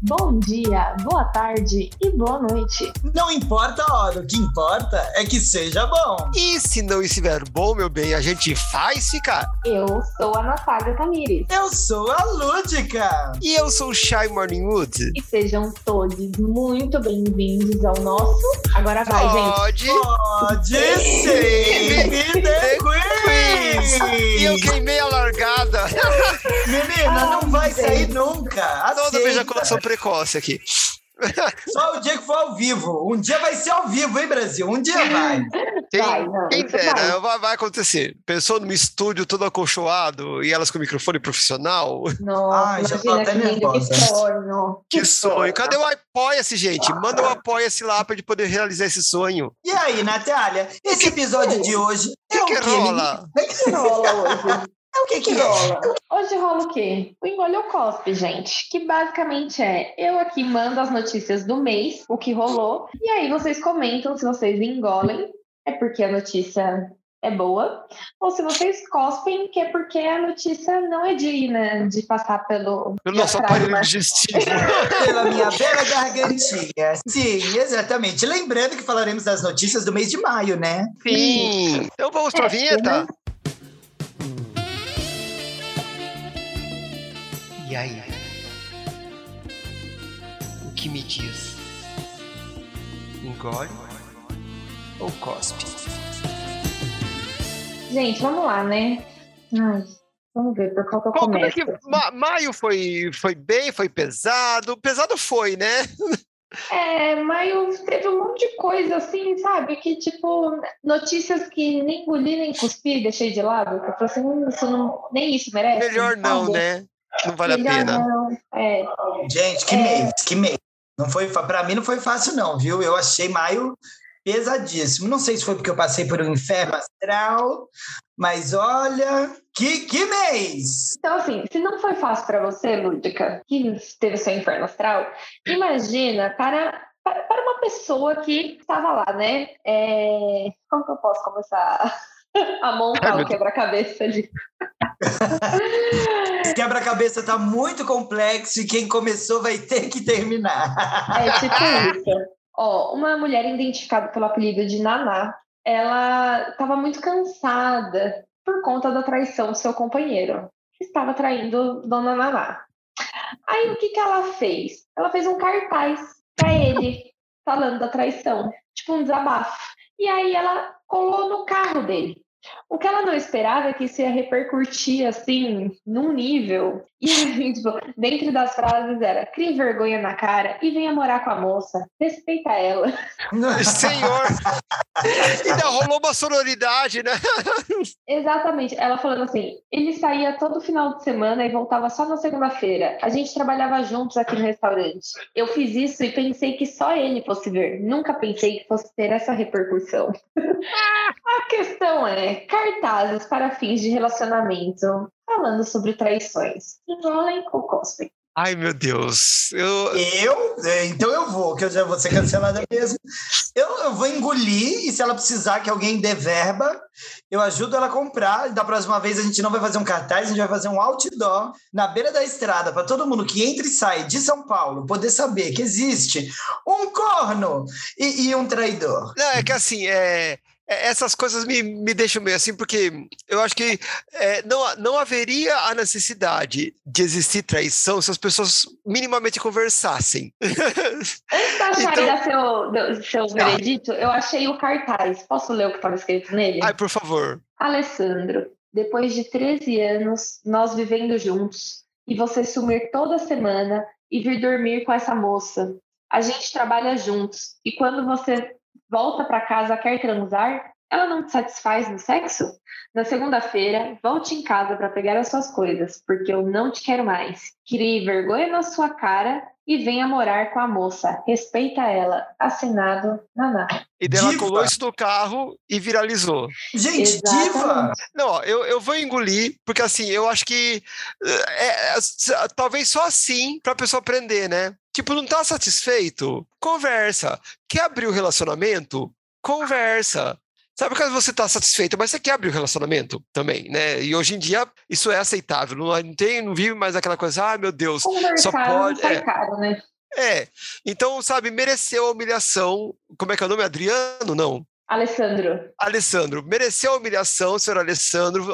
Bom dia, boa tarde e boa noite. Não importa a hora, o que importa é que seja bom. E se não estiver bom, meu bem, a gente faz ficar. Eu sou a Natália Tamires. Eu sou a Lúdica. E eu sou o Shy Morningwood. E sejam todos muito bem-vindos ao nosso. Agora vai, Pode. gente. Pode ser The Queen. E eu queimei a largada. Menina, não Ai, vai gente. sair nunca. Toda Aceita. ejaculação precoce aqui. Só o dia que for ao vivo. Um dia vai ser ao vivo, hein, Brasil? Um dia vai. Quem, Vai, não, quem isso dera, vai. vai. vai acontecer. Pensou num estúdio todo acolchoado e elas com microfone profissional? Nossa, Ai, já tô até que que sonho. Que sonho. Cadê o Apoia-se, gente? Manda o Apoia-se lá pra gente poder realizar esse sonho. E aí, Natália? Esse episódio de hoje é O o que que rola? O que rola hoje? É o que que é? rola? Hoje rola o quê? O Engole ou Cospe, gente. Que basicamente é, eu aqui mando as notícias do mês, o que rolou, e aí vocês comentam se vocês engolem, é porque a notícia é boa, ou se vocês cospem, que é porque a notícia não é de, né, de passar pelo... Pelo nosso aparelho digestivo. Pela minha bela gargantinha. Sim, exatamente. Lembrando que falaremos das notícias do mês de maio, né? Sim. Então vamos pra É, vinheta? Aí? O que me diz? Engole ou cospe? Gente, vamos lá, né? Ai, vamos ver por qual que eu Bom, como é começo. que ma- maio foi, foi bem, foi pesado? Pesado foi, né? É, maio teve um monte de coisa assim, sabe? Que tipo, notícias que nem engoli nem cuspi, deixei de lado. Que eu falei assim, hum, isso não, nem isso merece. Melhor não, sabe? né? Não vale Melhor a pena. É, Gente, que É. mês, que mês. Não foi, pra mim não foi fácil, não, viu? Eu achei maio pesadíssimo. Não sei se foi porque eu passei por um inferno astral, mas olha, que, que mês! Então, assim, se não foi fácil para você, Lúdica, que teve seu inferno astral, imagina para, para, para uma pessoa que estava lá, né? É, Como que eu posso começar a montar o quebra-cabeça ali? Quebra-cabeça tá muito complexo e quem começou vai ter que terminar. É tipo isso. Ó, uma mulher identificada pelo apelido de Naná, ela estava muito cansada por conta da traição do seu companheiro, que estava traindo Dona Naná. Aí o que, que ela fez? Ela fez um cartaz para ele, falando da traição, tipo um desabafo. E aí ela colou no carro dele. O que ela não esperava é que isso ia repercutir assim, num nível. E tipo, dentro das frases era: crie vergonha na cara e venha morar com a moça, respeita ela. Senhor! Ainda rolou uma sororidade, né? Exatamente. Ela falando assim: ele saía todo final de semana e voltava só na segunda-feira. A gente trabalhava juntos aqui no restaurante. Eu fiz isso e pensei que só ele fosse ver. Nunca pensei que fosse ter essa repercussão. A questão é: cartazes para fins de relacionamento falando sobre traições. Enrolem ou cospem? Ai, meu Deus. Eu, Eu? É, Então eu vou, que eu já vou ser cancelada mesmo. Eu, eu vou engolir e se ela precisar que alguém dê verba, eu ajudo ela a comprar. E da próxima vez a gente não vai fazer um cartaz, a gente vai fazer um outdoor na beira da estrada para todo mundo que entra e sai de São Paulo poder saber que existe um corno e, e um traidor. Não, é que assim, é- essas coisas me, me deixam meio assim, porque eu acho que é, não, não haveria a necessidade de existir traição se as pessoas minimamente conversassem. Antes da Chay Então- dar seu, do- seu Tá. veredito, eu achei o cartaz. Posso ler o que estava escrito nele? Ai, por favor. Alessandro, depois de 13 anos, nós vivendo juntos, e você sumir toda semana e vir dormir com essa moça. A gente trabalha juntos, e quando você volta para casa quer transar, ela não te satisfaz no sexo? Na segunda-feira, volte em casa para pegar as suas coisas, porque eu não te quero mais. Crie vergonha na sua cara e venha morar com a moça. Respeita ela. Assinado Naná. E dela Diva. colou isso no carro e viralizou. Gente, diva! Exatamente. Não, ó, eu, eu vou engolir, porque assim, eu acho que é, é, s- talvez só assim pra pessoa aprender, né? Tipo, não tá satisfeito? Conversa. Quer abrir o relacionamento? Conversa. Sabe que você está satisfeito, mas você quer abrir o relacionamento também, né? E hoje em dia isso é aceitável. Não, tem, não vive mais aquela coisa, ah, meu Deus, Conversar só pode. É. Caro, né? é. Então, sabe, mereceu a humilhação. Como é que é o nome? Adriano? Não. Alessandro. Alessandro, mereceu a humilhação, senhor Alessandro,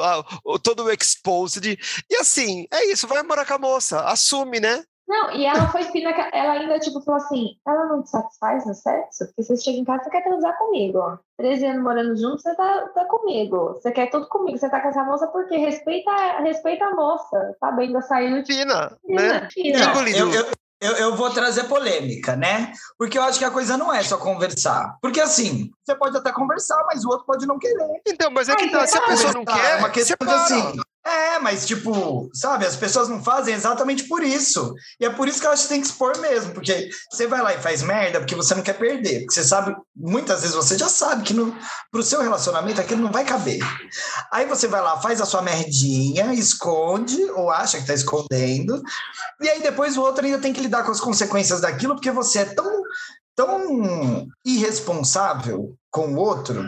todo o exposed. E assim, é isso, vai morar com a moça, assume, né? Não, e ela foi fina, ela ainda, tipo, falou assim, ela não te satisfaz no sexo? Porque você chega em casa, você quer transar comigo, ó. 13 anos morando junto, você tá, tá comigo. Você quer tudo comigo, você tá com essa moça porque respeita, respeita a moça, tá bem? Ainda saiu... Fina, fina né? Fina. Não, eu, eu, eu, eu, vou trazer polêmica, né? Porque eu acho que a coisa não é só conversar. Porque assim, você pode até conversar, mas o outro pode não querer. Então, mas é que tá, se a pessoa não quer, é uma questão de assim, é, mas tipo, sabe, as pessoas não fazem exatamente por isso. E é por isso que elas têm que expor mesmo, porque você vai lá e faz merda porque você não quer perder. Porque você sabe, muitas vezes você já sabe que no, pro seu relacionamento aquilo não vai caber. Aí você vai lá, faz a sua merdinha, esconde, ou acha que tá escondendo, e aí depois o outro ainda tem que lidar com as consequências daquilo, porque você é tão tão irresponsável com o outro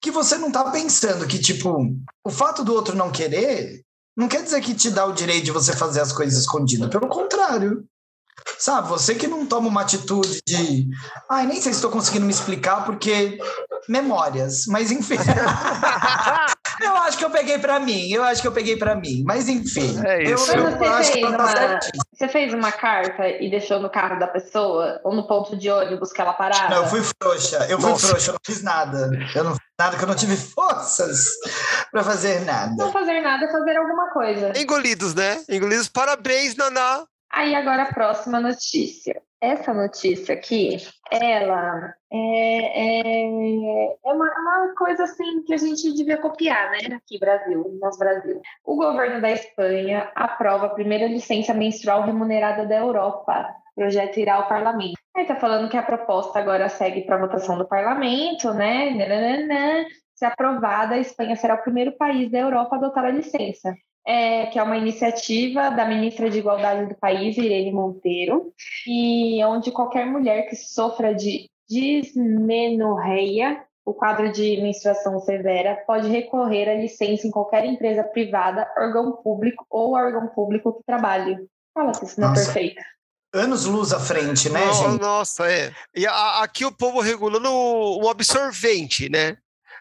que você não tá pensando que, tipo, o fato do outro não querer não quer dizer que te dá o direito de você fazer as coisas escondidas. Pelo contrário. Sabe, você que não toma uma atitude de. Ai, nem sei se estou conseguindo me explicar, porque. Memórias, mas enfim. eu acho que eu peguei para mim, eu acho que eu peguei para mim, mas enfim. É isso. Eu, eu acho que uma, você fez uma carta e deixou no carro da pessoa, ou no ponto de ônibus que ela parava? Não, eu fui frouxa, eu fui Nossa. frouxa, eu não fiz nada. Eu não fiz nada, que eu não tive forças para fazer nada. Não fazer nada é fazer alguma coisa. Engolidos, né? Engolidos. Parabéns, Naná. Aí agora a próxima notícia. Essa notícia aqui, ela é, é, é uma, uma, coisa assim que a gente devia copiar, né? Aqui, Brasil, nós Brasil. O governo da Espanha aprova a primeira licença menstrual remunerada da Europa. O projeto irá ao parlamento. Aí tá falando que a proposta agora segue para votação do parlamento, né? Se aprovada, a Espanha será o primeiro país da Europa a adotar a licença é, que é uma iniciativa da ministra de Igualdade do país, Irene Monteiro, e onde qualquer mulher que sofra de dismenorreia, o quadro de menstruação severa, pode recorrer à licença em qualquer empresa privada, órgão público ou órgão público que trabalhe. Fala se isso não é perfeito anos luz à frente, né, gente? Nossa, é. E a, aqui o povo regulando o absorvente, né?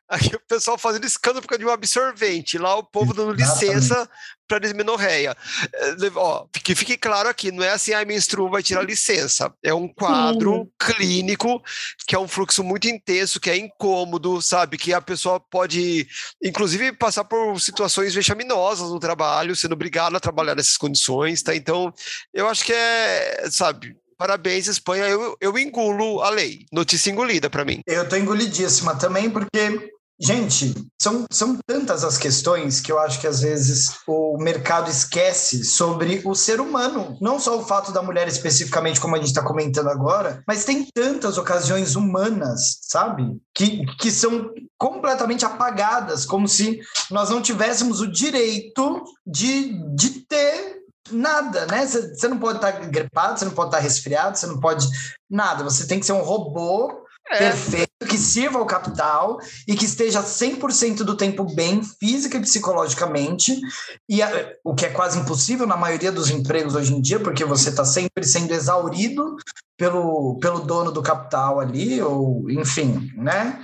Aqui o pessoal fazendo escândalo por causa de um absorvente. Lá o povo dando licença para dismenorreia. É, ó, que fique claro aqui, não é assim, a menstruo vai tirar licença. É um quadro Sim. clínico que é um fluxo muito intenso, que é incômodo, sabe? Que a pessoa pode, inclusive, passar por situações vexaminosas no trabalho, sendo obrigada a trabalhar nessas condições, tá? Então, eu acho que é, sabe, Parabéns, Espanha. Eu, eu engulo a lei. Notícia engolida para mim. Eu tô engolidíssima também, porque Gente, são, são tantas as questões que eu acho que às vezes o mercado esquece sobre o ser humano. Não só o fato da mulher especificamente, como a gente está comentando agora, mas tem tantas ocasiões humanas, sabe? Que, que são completamente apagadas, como se nós não tivéssemos o direito de, de ter nada, né? Você não pode estar tá gripado, você não pode estar tá resfriado, você não pode nada. Você tem que ser um robô é. perfeito, que sirva ao capital e que esteja 100% do tempo bem, física e psicologicamente, e a, o que é quase impossível na maioria dos empregos hoje em dia, porque você está sempre sendo exaurido pelo, pelo dono do capital ali, ou enfim, né?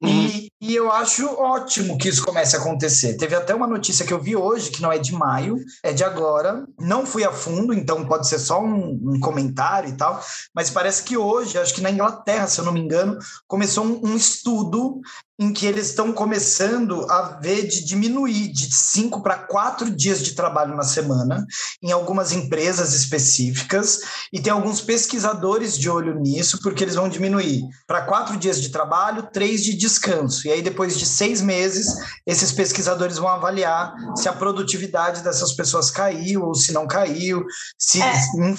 E, uhum. e eu acho ótimo que isso comece a acontecer. Teve até uma notícia que eu vi hoje, que não é de maio, é de agora. Não fui a fundo, então pode ser só um, um comentário e tal, mas parece que hoje, acho que na Inglaterra, se eu não me engano, começou um, um estudo em que eles estão começando a ver de diminuir de cinco para quatro dias de trabalho na semana em algumas empresas específicas. E tem alguns pesquisadores de olho nisso porque eles vão diminuir para quatro dias de trabalho, três de descanso. E aí depois de seis meses esses pesquisadores vão avaliar se a produtividade dessas pessoas caiu ou se não caiu. Se é,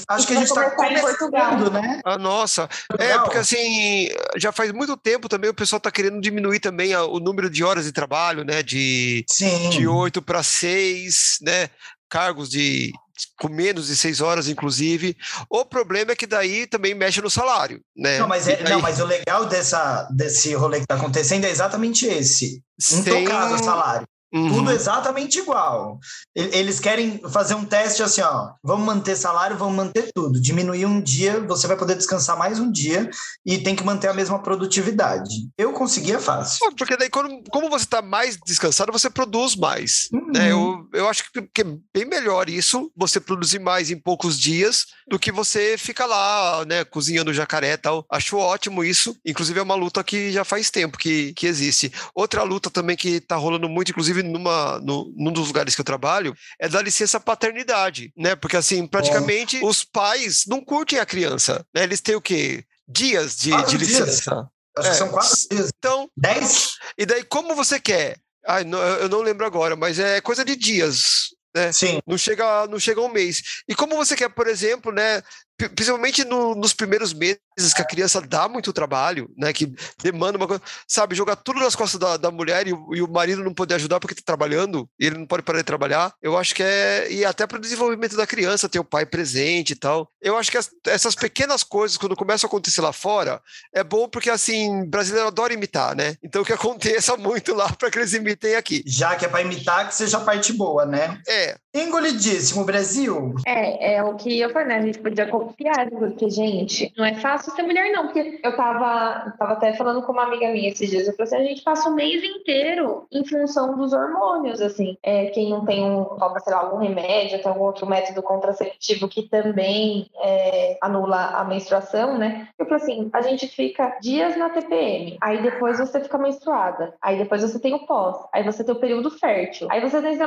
acho que a gente está começando, né? Ah, nossa, é porque assim já faz muito tempo também o pessoal está querendo diminuir também o número de horas de trabalho, né? De, de 8 para 6, né? cargos de com menos de seis horas, inclusive. O problema é que daí também mexe no salário, né? Não, mas, é, não, mas o legal dessa, desse rolê que está acontecendo é exatamente esse. Intocado o salário. Uhum. Tudo exatamente igual. Eles querem fazer um teste assim, ó. Vamos manter salário, vamos manter tudo. Diminuir um dia, você vai poder descansar mais um dia e tem que manter a mesma produtividade. Eu conseguia fácil. porque daí, quando, como você está mais descansado, você produz mais. Uhum. Né? Eu, eu acho que, é bem melhor isso, você produzir mais em poucos dias, do que você fica lá, né, cozinhando jacaré e tal. Acho ótimo isso. Inclusive, é uma luta que já faz tempo que, que existe. Outra luta também que está rolando muito, inclusive, numa, no, num dos lugares que eu trabalho, é da licença paternidade, né? Porque, assim, praticamente os pais não curtem a criança, né? Eles têm o quê? Dias de, de licença. É. são quatro dias. Então, dez? E daí, como você quer? Ai, não, eu não lembro agora, mas é coisa de dias. Né? Sim. Não chega, não chega um mês. E como você quer, por exemplo, né, principalmente no, nos primeiros meses que a criança dá muito trabalho, né, que demanda uma coisa, sabe, jogar tudo nas costas da, da mulher e, e, o marido não poder ajudar porque está trabalhando e ele não pode parar de trabalhar, eu acho que é, e até para o desenvolvimento da criança, ter o pai presente e tal, eu acho que as, essas pequenas coisas, quando começam a acontecer lá fora, é bom porque, assim, brasileiro adora imitar, né, então que aconteça muito lá para que eles imitem aqui. Já que é para imitar, que seja a parte boa, né? É. Engolidíssimo, Brasil. É, é o que eu falei, né, a gente podia confiar, porque, gente, não é fácil ser mulher, não. Porque eu tava, tava até falando com uma amiga minha esses dias, eu falei assim, a gente passa o mês inteiro em função dos hormônios, assim. É, quem não tem um, toma, sei lá, algum remédio, tem algum outro método contraceptivo que também é, anula a menstruação, né? Eu falei assim, a gente fica dias na TPM, aí depois você fica menstruada, aí depois você tem o pós, aí você tem o período fértil, aí você tem...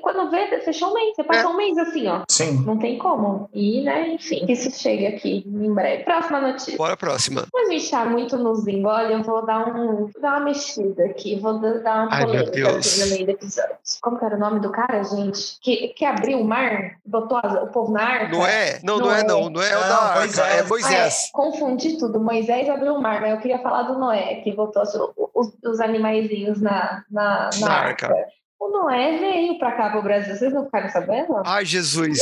Quando vê, fechou um mês, você passou é. um mês assim, ó. Sim. Não tem como. E, né, enfim, que isso chegue aqui em breve. Próxima notícia. Bora próxima. Mas me está muito nos engole, eu vou dar, um, dar uma mexida aqui, vou dar uma polêmica no meio do episódio. Como que era o nome do cara, gente? Que, que abriu o mar, botou o povo na arca? Não é? Não, não, não é, não. Não é, é o da arca, Moisés. é Moisés. Ah, é. Confundi tudo. Moisés abriu o mar, mas eu queria falar do Noé, que botou os, os animaizinhos na, na, na, na arca. arca. O Noé veio pra cá pro Brasil, vocês não ficaram sabendo? Ai, Jesus.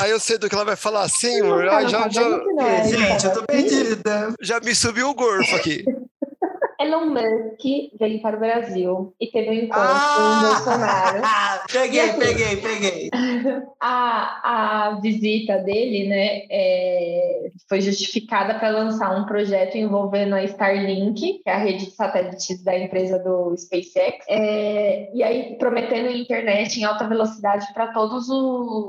Aí eu sei do que ela vai falar, senhor. Ai, já, já... É, gente, eu tô perdida. Já me subiu o gorfo aqui. Elon Musk veio para o Brasil e teve um encontro ah! com o Bolsonaro. peguei, assim, peguei, peguei. A, a visita dele, né, é, foi justificada para lançar um projeto envolvendo a Starlink, que é a rede de satélites da empresa do SpaceX, é, e aí prometendo internet em alta velocidade para todos,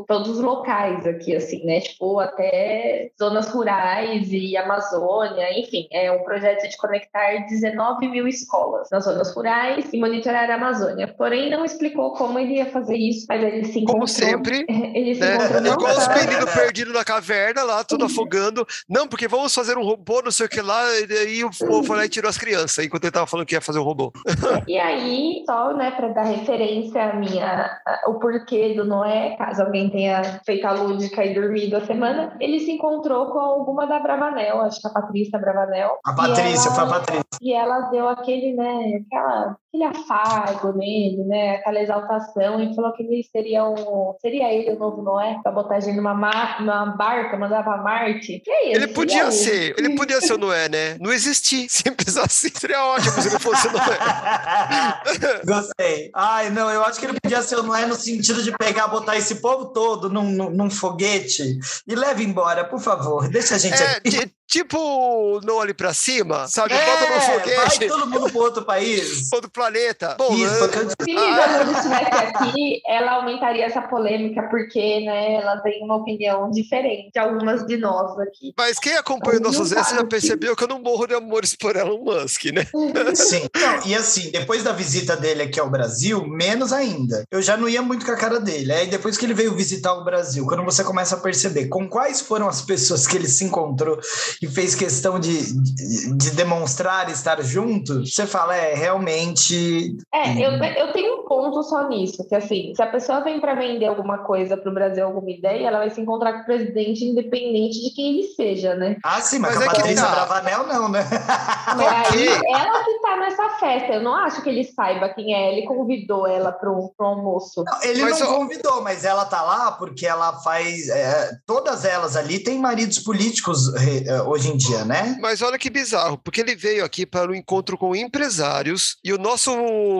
todos os locais aqui, assim, né, tipo, até zonas rurais e Amazônia, enfim, é um projeto de conectar 19 9 mil escolas nas zonas rurais e monitorar a Amazônia. Porém, não explicou como ele ia fazer isso, mas ele se encontrou... Como sempre, ele se né? encontrou igual os meninos perdidos na caverna lá, tudo afogando. Não, porque vamos fazer um robô, não sei o que lá, e aí o povo foi lá e tirou as crianças, enquanto ele tava falando que ia fazer um robô. e aí, só, né, para dar referência à minha, o porquê do Noé, caso alguém tenha feito a lúdica e dormido a semana, ele se encontrou com alguma da Bravanel, acho que a Patrícia Bravanel. A Patrícia, ela, foi a Patrícia. E ela ela deu aquele, né, aquela, aquele afago nele, né, aquela exaltação, e falou que ele seria um, seria ele o novo Noé, pra botar a gente numa, numa barca, mandar pra Marte. E aí, ele, ele podia ser, ele. ele podia ser o Noé, né? Não existir, simples assim, seria ótimo se ele fosse o Noé. Gostei. Ai, não, eu acho que ele podia ser o Noé no sentido de pegar, botar esse povo todo num, num, num foguete e leve embora, por favor, deixa a gente é, aqui. Tipo, não olhe pra cima, sabe? É, Bota no foguete. Vai todo mundo pro outro país. Outro planeta. Bom, Isso, né? Se Lisa não estivesse aqui, ela aumentaria essa polêmica, porque, né, ela tem uma opinião diferente de algumas de nós aqui. Mas quem acompanha então, nossos nossos já percebeu que eu não morro de amores por Elon Musk, né? Sim. Não, e assim, depois da visita dele aqui ao Brasil, menos ainda. Eu já não ia muito com a cara dele. Aí depois que ele veio visitar o Brasil, quando você começa a perceber com quais foram as pessoas que ele se encontrou e fez questão de, de, de, demonstrar estar junto, você fala, é, realmente. É, eu, eu tenho um ponto só nisso, que assim, se a pessoa vem para vender alguma coisa para o Brasil, alguma ideia, ela vai se encontrar com o presidente independente de quem ele seja, né? Ah, sim, mas, mas a é Patrícia tá. Bravanel não, né? Mas aí, ela que tá nessa festa. Eu não acho que ele saiba quem é. Ele convidou ela para um almoço. Não, ele mas não eu... convidou, mas ela tá lá porque ela faz. É, todas elas ali têm maridos políticos é, hoje em dia, né? Mas olha que bizarro, porque ele veio aqui para um encontro com empresários e o nosso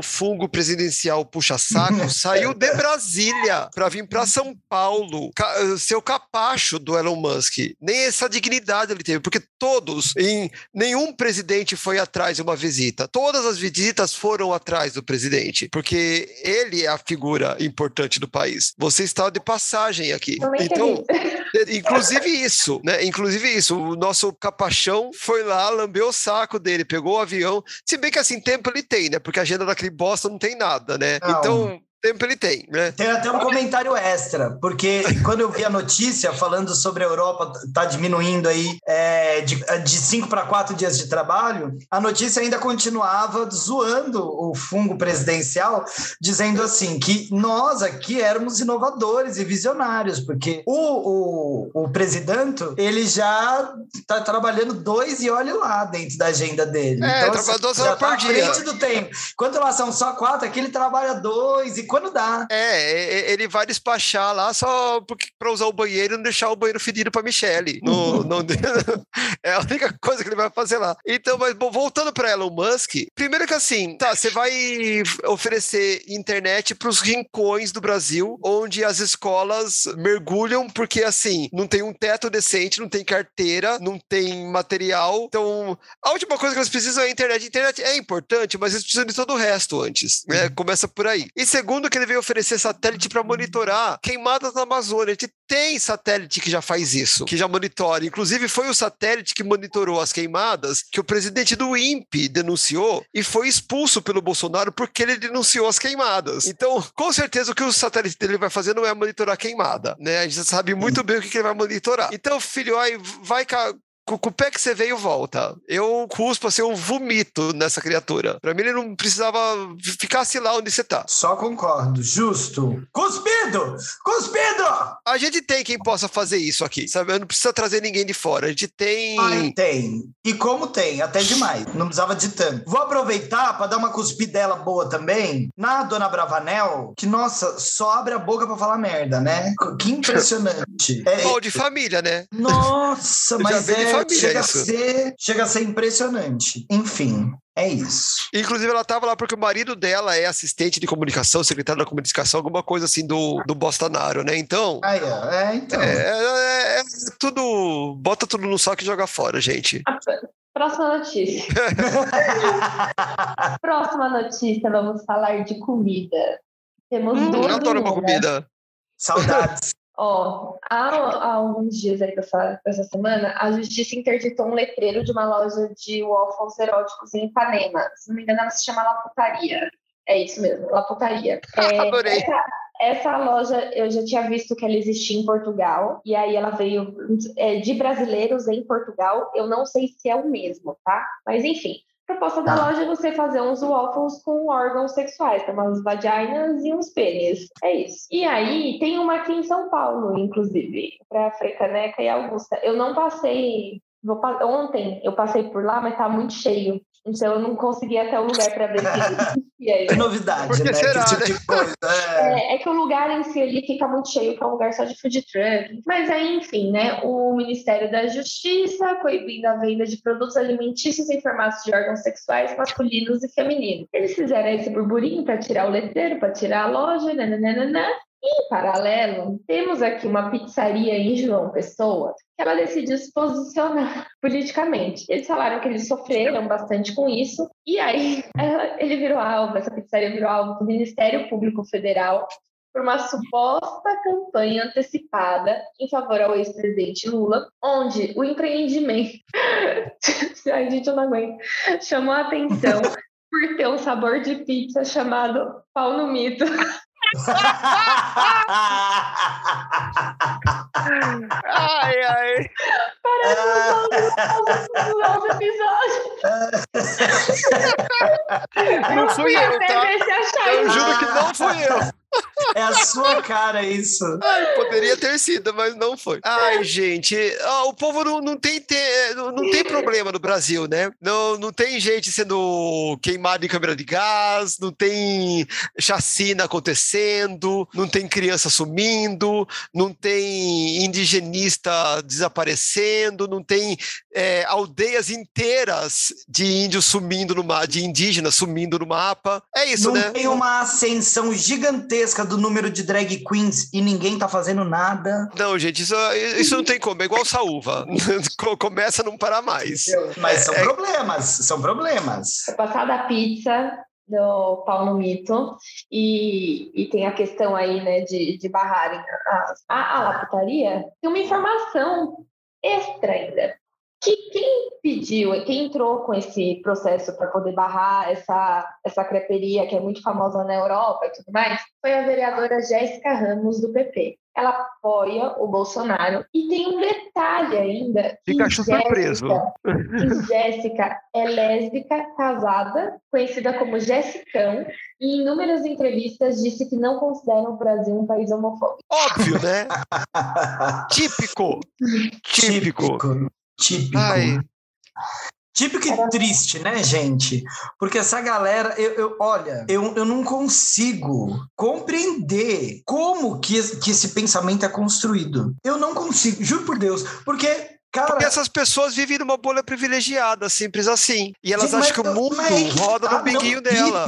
fungo presidencial puxa-saco saiu de Brasília para vir para São Paulo, ser o capacho do Elon Musk. Nem essa dignidade ele teve, porque todos, em nenhum presidente foi atrás de uma visita. Todas as visitas foram atrás do presidente, porque ele é a figura importante do país. Você está de passagem aqui. Então, inclusive isso, né? Inclusive isso, o nosso capachão foi lá, lambeu o saco dele, pegou o avião. Se bem que assim, tempo ele tem, né? Porque a agenda daquele bosta não tem nada, né? Não. Então, tempo ele tem, né? Tem até um comentário extra, porque quando eu vi a notícia falando sobre a Europa tá diminuindo aí é, de, de cinco para quatro dias de trabalho, a notícia ainda continuava zoando o fungo presidencial, dizendo assim que nós aqui éramos inovadores e visionários, porque o, o, o presidente ele já tá trabalhando dois e olhe lá dentro da agenda dele. É, então, assim, duas horas tá por dia. frente do tempo. Quando lá são só quatro, aqui ele trabalha dois e quando dá. É, ele vai despachar lá só para usar o banheiro e não deixar o banheiro fedido para Michelle. No, no, é a única coisa que ele vai fazer lá. Então, mas bom, voltando para Elon Musk, primeiro que assim, tá, você vai oferecer internet para os rincões do Brasil, onde as escolas mergulham, porque assim, não tem um teto decente, não tem carteira, não tem material. Então, a última coisa que eles precisam é a internet. A internet é importante, mas eles precisam de todo o resto antes. Né? Uhum. Começa por aí. E segundo, que ele veio oferecer satélite para monitorar queimadas na Amazônia. A gente tem satélite que já faz isso, que já monitora. Inclusive, foi o satélite que monitorou as queimadas que o presidente do INPE denunciou e foi expulso pelo Bolsonaro porque ele denunciou as queimadas. Então, com certeza, o que o satélite dele vai fazer não é monitorar queimada, né? A gente sabe muito bem o que ele vai monitorar. Então, filho, aí vai com o pé que você veio, volta. Eu cuspo, assim, eu vomito nessa criatura. Pra mim, ele não precisava ficasse lá onde você tá. Só concordo. Justo. Cuspido! Cuspido! A gente tem quem possa fazer isso aqui, sabe? Não precisa trazer ninguém de fora. A gente tem. Ai, tem. E como tem? Até demais. Não precisava de tanto. Vou aproveitar para dar uma cuspidela boa também na Dona Bravanel, que, nossa, só abre a boca para falar merda, né? Que impressionante. é, Bom, de família, né? Nossa, mas é família. Chega a, ser, chega a ser impressionante. Enfim. É isso. Inclusive, ela estava lá porque o marido dela é assistente de comunicação, secretário da comunicação, alguma coisa assim do, do Bolsonaro, né? Então. Ah, é, é então. É, é, é, tudo. Bota tudo no saco e joga fora, gente. Próxima notícia. Próxima notícia, vamos falar de comida. Temos hum, duas. Eu adoro uma comida. Saudades. Ó, há, há, alguns dias aí dessa, dessa semana, a justiça interditou um letreiro de uma loja de waffles eróticos em Ipanema. Se não me engano, ela se chama Laputaria. É isso mesmo, Laputaria. É, Adorei. Essa, essa, loja eu já tinha visto que ela existia em Portugal, e aí ela veio é, de brasileiros em Portugal. Eu não sei se é o mesmo, tá? Mas enfim. Proposta da ah. loja é você fazer uns waffles com órgãos sexuais, tem umas vaginas e uns pênis. É isso. E aí, tem uma aqui em São Paulo, inclusive, para Frecaneca e Augusta. Eu não passei. Vou, ontem eu passei por lá, mas tá muito cheio. Então eu não consegui até o lugar para ver se existia. Que novidade, né? Será, que tipo né? de coisa. É. É, é. que o lugar em si ali fica muito cheio, que é um lugar só de food truck. Mas aí, enfim, né? O Ministério da Justiça coibindo a venda de produtos alimentícios em formatos de órgãos sexuais masculinos e femininos. Eles fizeram esse burburinho para tirar o letreiro, para tirar a loja, nananana. Em paralelo, temos aqui uma pizzaria em João Pessoa que ela decidiu se posicionar politicamente. Eles falaram que eles sofreram bastante com isso, e aí ele virou alvo, essa pizzaria virou alvo do Ministério Público Federal por uma suposta campanha antecipada em favor ao ex-presidente Lula, onde o empreendimento, ai gente, eu não aguento, chamou a atenção por ter um sabor de pizza chamado pau no mito ai, ai. Parece nosso episódio. Não fui eu, tá? Eu juro que não fui eu. É a sua cara isso. Ai, poderia ter sido, mas não foi. Ai, gente, o povo não, não, tem, ter, não, não tem problema no Brasil, né? Não, não tem gente sendo queimada em câmera de gás, não tem chacina acontecendo, não tem criança sumindo, não tem indigenista desaparecendo, não tem é, aldeias inteiras de índios sumindo no mapa, de indígenas sumindo no mapa. É isso, não né? Tem uma ascensão gigantesca do número de drag queens e ninguém tá fazendo nada. Não, gente, isso, isso não tem como. É igual saúva. Começa a não parar mais. Mas são é, problemas, são problemas. É passada a pizza do pau no mito e, e tem a questão aí, né, de, de barrarem a, a, a laputaria. Tem uma informação extra ainda que quem pediu, quem entrou com esse processo para poder barrar essa, essa creperia que é muito famosa na Europa e tudo mais, foi a vereadora Jéssica Ramos, do PP. Ela apoia o Bolsonaro. E tem um detalhe ainda. Fica surpreso. Jéssica é lésbica, casada, conhecida como Jessicão, e em inúmeras entrevistas disse que não considera o Brasil um país homofóbico. Óbvio, né? Típico. Típico. Típico. Típico. Ai. Típico e triste, né, gente? Porque essa galera, eu, eu, olha, eu, eu não consigo compreender como que, que esse pensamento é construído. Eu não consigo, juro por Deus. Porque Cara, Porque essas pessoas vivem numa bolha privilegiada, simples assim. E elas acham que o mundo roda no biguinho dela.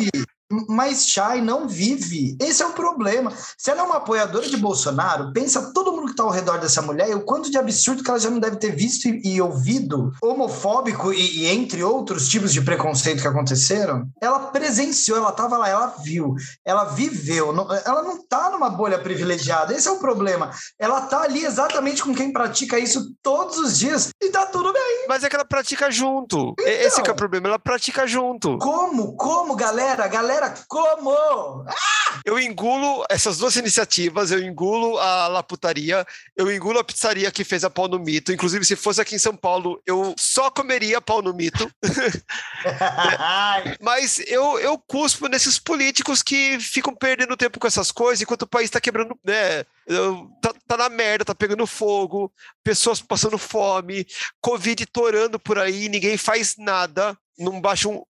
Mas Chay não vive. Esse é o problema. Se ela é uma apoiadora de Bolsonaro, pensa todo mundo que está ao redor dessa mulher e o quanto de absurdo que ela já não deve ter visto e, e ouvido, homofóbico e, e, entre outros tipos de preconceito que aconteceram. Ela presenciou, ela estava lá, ela viu, ela viveu. Não, ela não está numa bolha privilegiada. Esse é o problema. Ela está ali exatamente com quem pratica isso todos os dias e tá tudo bem. Mas é que ela pratica junto. Então, Esse é o problema, ela pratica junto. Como? Como, galera? Galera Galera, como? Ah! Eu engulo essas duas iniciativas, eu engulo a laputaria, eu engulo a pizzaria que fez a pau no mito. Inclusive, se fosse aqui em São Paulo, eu só comeria pau no mito. Mas eu, eu cuspo nesses políticos que ficam perdendo tempo com essas coisas enquanto o país está quebrando, né? Tá, tá, na merda, tá pegando fogo, pessoas passando fome, Covid torando por aí, ninguém faz nada, não baixa um,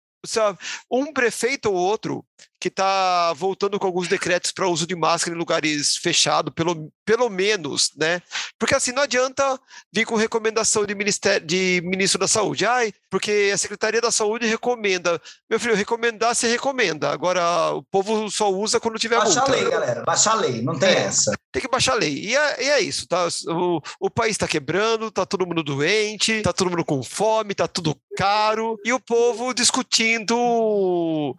um prefeito ou outro que está voltando com alguns decretos para uso de máscara em lugares fechados, pelo, pelo menos, né? Porque assim, não adianta vir com recomendação de, ministério, de ministro da Saúde. Ai, porque a Secretaria da Saúde recomenda. Meu filho, recomendar se recomenda. Agora, o povo só usa quando tiver Baixa multa. a lei, galera. Baixa a lei, não tem é, essa. Tem que baixar a lei. E é, e é isso, tá? O, o país está quebrando, tá todo mundo doente, tá todo mundo com fome, tá tudo caro, e o povo discutindo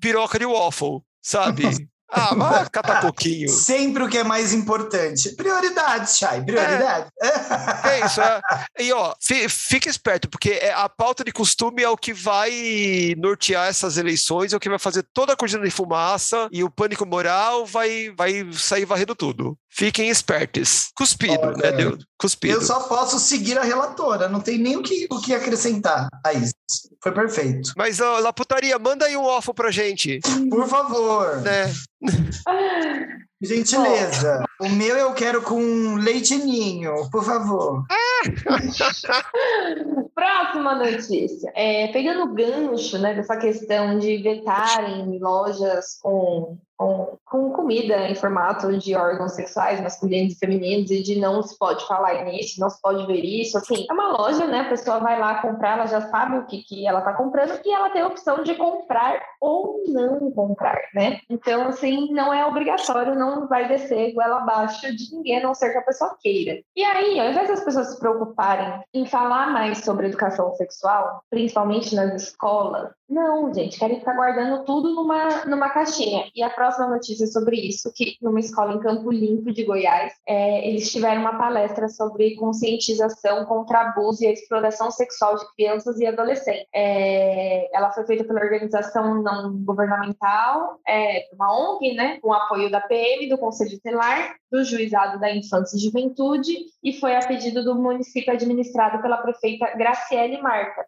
piroca de waffle, sabe? Ah, mas cata pouquinho. Sempre o que é mais importante. Prioridades, Chay, prioridade. É, é isso. É. E ó, fica esperto, porque é, a pauta de costume é o que vai nortear essas eleições, é o que vai fazer toda a cortina de fumaça e o pânico moral vai, vai sair varrendo tudo. Fiquem espertos. Cuspido, né, Deus? Cuspido. Eu só posso seguir a relatora, não tem nem o que, o que acrescentar a isso. Foi perfeito. Mas, ó, Laputaria, manda aí um waffle pra gente. Por favor. Né? Gentileza. O meu eu quero com leitinho, por favor. Próxima notícia. É, pegando o gancho né, dessa questão de vetarem lojas com com, com, comida em formato de órgãos sexuais masculinos e femininos e de não se pode falar nisso, não se pode ver isso. Assim, é uma loja, né? A pessoa vai lá comprar, ela já sabe o que, que ela está comprando e ela tem a opção de comprar ou não comprar, né? Então, assim, não é obrigatório, não vai descer goela abaixo de ninguém, a não ser que a pessoa queira. E aí, ao invés das pessoas se preocuparem em falar mais sobre educação sexual, principalmente nas escolas, não, gente, querem ficar guardando tudo numa, numa caixinha. E a próxima notícia é sobre isso, que numa escola em Campo Limpo de Goiás, é, eles tiveram uma palestra sobre conscientização contra abuso e a exploração sexual de crianças e adolescentes. É, ela foi feita pela organização não governamental, é, uma ONG, né, com apoio da PM, do Conselho Telar, do Juizado da Infância e Juventude, e foi a pedido do município administrado pela prefeita Graciele Marca.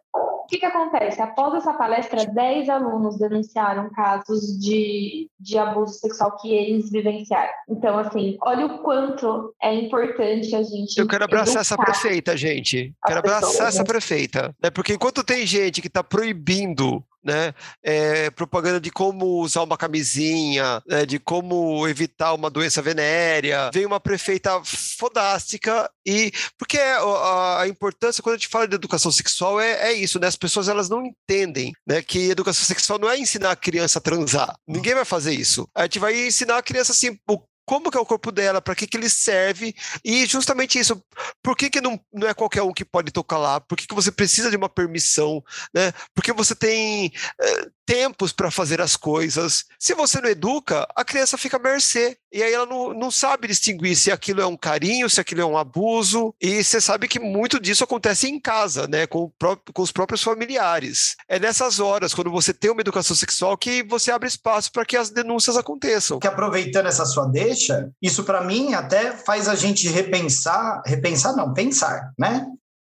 que, que acontece? Após essa palestra, 10 alunos denunciaram casos de, de abuso sexual que eles vivenciaram. Então, assim, olha o quanto é importante a gente. Eu quero abraçar essa prefeita, gente. Quero abraçar pessoas, essa né? prefeita. Né? Porque enquanto tem gente que está proibindo né? É, propaganda de como usar uma camisinha, né? de como evitar uma doença venérea. Vem uma prefeita fodástica e porque a, a, importância quando a gente fala de educação sexual é, é isso, né? As pessoas elas não entendem, né? Que educação sexual não é ensinar a criança a transar. Ninguém vai fazer isso. A gente vai ensinar a criança assim o como que é o corpo dela, para que, que ele serve, e justamente isso, por que, que não, não é qualquer um que pode tocar lá, por que, que você precisa de uma permissão, né? Porque você tem é, tempos para fazer as coisas. Se você não educa, a criança fica à mercê. E aí ela não, não sabe distinguir se aquilo é um carinho, se aquilo é um abuso. E você sabe que muito disso acontece em casa, né? Com, próprio, com os próprios familiares. É nessas horas, quando você tem uma educação sexual, que você abre espaço para que as denúncias aconteçam. Que aproveitando essa sua deixa, isso para mim até faz a gente repensar, repensar não, pensar, né?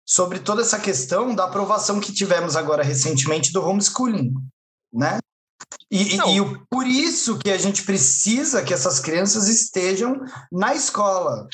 Sobre toda essa questão da aprovação que tivemos agora recentemente do homeschooling né? E, e, e, por isso que a gente precisa que essas crianças estejam na escola.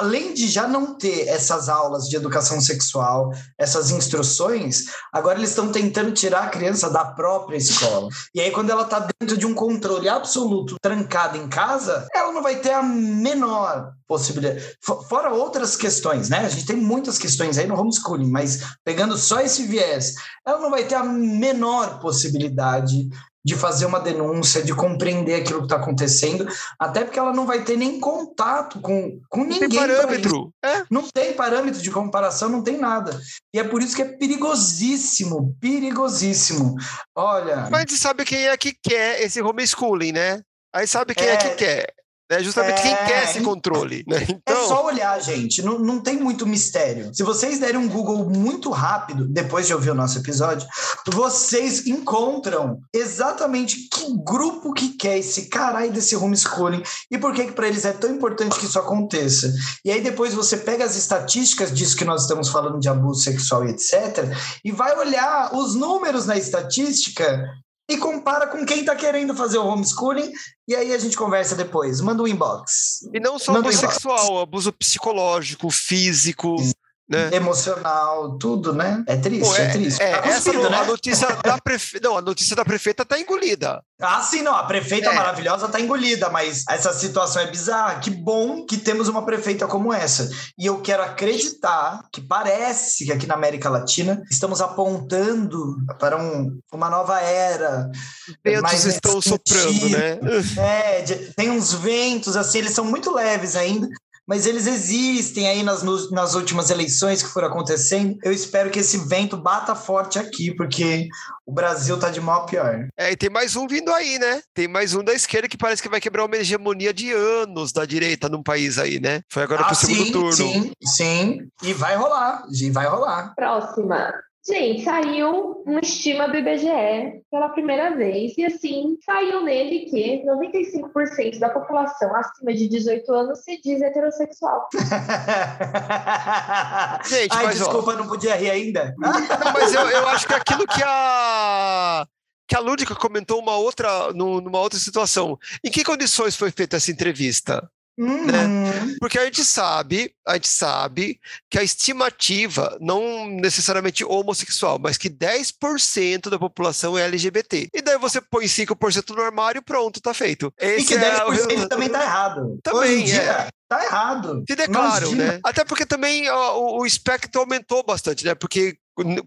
Além de já não ter essas aulas de educação sexual, essas instruções, agora eles estão tentando tirar a criança da própria escola. E aí, quando ela está dentro de um controle absoluto, trancada em casa, ela não vai ter a menor possibilidade. Fora outras questões, né? A gente tem muitas questões aí no homeschooling, mas pegando só esse viés, ela não vai ter a menor possibilidade de fazer uma denúncia, de compreender aquilo que está acontecendo, até porque ela não vai ter nem contato com, com ninguém. Não tem parâmetro. É? Não tem parâmetro de comparação, não tem nada. E é por isso que é perigosíssimo, perigosíssimo. Olha. Mas a gente sabe quem é que quer esse homeschooling, né? Aí sabe quem é, é que quer. É justamente é... quem quer esse controle. Né? É então... É só olhar, gente. Não, não tem muito mistério. Se vocês derem um Google muito rápido, depois de ouvir o nosso episódio, vocês encontram exatamente que grupo que quer esse caralho desse homeschooling e por que, que para eles é tão importante que isso aconteça. E aí depois você pega as estatísticas disso que nós estamos falando de abuso sexual e etc. e vai olhar os números na estatística e compara com quem está querendo fazer o homeschooling e aí a gente conversa depois. Manda um inbox. E não só Manda abuso um sexual, abuso psicológico, físico. Né? Emocional, tudo, né? É triste, Pô, é, é, triste. É, tá essa né? a notícia da prefeita, não, a notícia da prefeita tá engolida. Ah, sim, não, a prefeita é. maravilhosa tá engolida, mas essa situação é bizarra. Que bom que temos uma prefeita como essa. E eu quero acreditar que parece que aqui na América Latina estamos apontando para um, uma nova era. Ventos estão soprando, né? É, tem uns ventos assim, eles são muito leves ainda, mas eles existem aí nas, nas últimas eleições que foram acontecendo. Eu espero que esse vento bata forte aqui, porque o Brasil tá de mal a pior. É, e tem mais um vindo aí, né? Tem mais um da esquerda que parece que vai quebrar uma hegemonia de anos da direita num país aí, né? Foi agora ah, pro sim, segundo turno. Sim, sim. E vai rolar, e vai rolar. Próxima. Gente, saiu uma estima do IBGE pela primeira vez, e assim, saiu nele que 95% da população acima de 18 anos se diz heterossexual. Gente, Ai, mas, desculpa, ó, não podia rir ainda. Não, mas eu, eu acho que aquilo que a que a Lúdica comentou uma outra, numa outra situação. Em que condições foi feita essa entrevista? Né? Uhum. Né? Porque a gente sabe, a gente sabe que a estimativa, não necessariamente homossexual, mas que 10% da população é LGBT. E daí você põe 5% no armário e pronto, tá feito. Esse e que 10% é o... também tá errado. Também, dia, é. Tá errado. Se declaram, né? Até porque também ó, o, o espectro aumentou bastante, né? Porque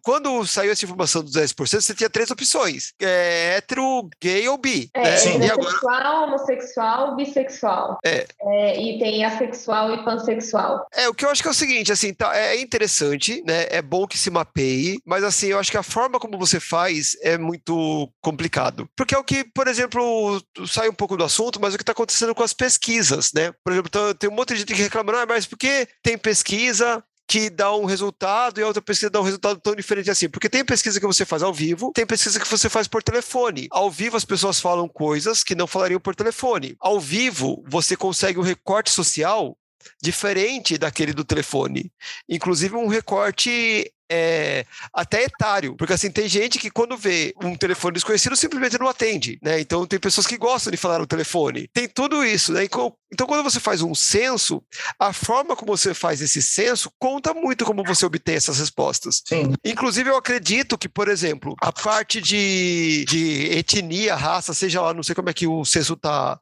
quando saiu essa informação dos 10%, você tinha três opções: é, hétero, gay ou bi. É, né? heterossexual, agora... homossexual, bissexual. É. é. E tem assexual e pansexual. É, o que eu acho que é o seguinte, assim, tá, é interessante, né? É bom que se mapeie, mas assim, eu acho que a forma como você faz é muito complicado. Porque é o que, por exemplo, sai um pouco do assunto, mas é o que está acontecendo com as pesquisas, né? Por exemplo, tem um monte de gente que reclama, ah, mas por que tem pesquisa que dá um resultado e a outra pesquisa dá um resultado tão diferente assim. Porque tem pesquisa que você faz ao vivo, tem pesquisa que você faz por telefone. Ao vivo as pessoas falam coisas que não falariam por telefone. Ao vivo você consegue um recorte social diferente daquele do telefone. Inclusive um recorte é, até etário, porque assim, tem gente que quando vê um telefone desconhecido simplesmente não atende, né? Então tem pessoas que gostam de falar no telefone. Tem tudo isso, né? Então quando você faz um censo, a forma como você faz esse censo conta muito como você obtém essas respostas. Sim. Inclusive eu acredito que, por exemplo, a parte de, de etnia, raça, seja lá, não sei como é que o censo está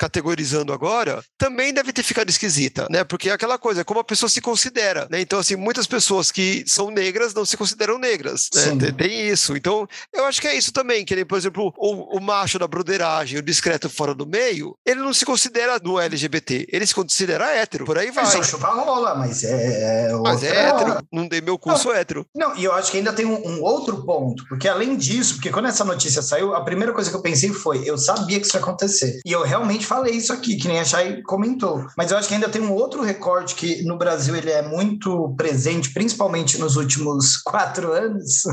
categorizando agora, também deve ter ficado esquisita, né? Porque é aquela coisa, como a pessoa se considera, né? Então, assim, muitas pessoas que são negras não se consideram negras, né? Tem, isso. Então, eu acho que é isso também, que nem, por exemplo, o, o, macho da broderagem, o discreto fora do meio, ele não se considera do LGBT, ele se considera hétero, por aí vai. Só chupa rola, mas é... é mas é hétero, não dei meu curso não, hétero. Não, e eu acho que ainda tem um, um outro ponto, porque além disso, porque quando essa notícia saiu, a primeira coisa que eu pensei foi, eu sabia que isso ia acontecer. E eu realmente falei isso aqui, que nem a Chay comentou. Mas eu acho que ainda tem um outro recorte que no Brasil ele é muito presente, principalmente nos últimos quatro anos,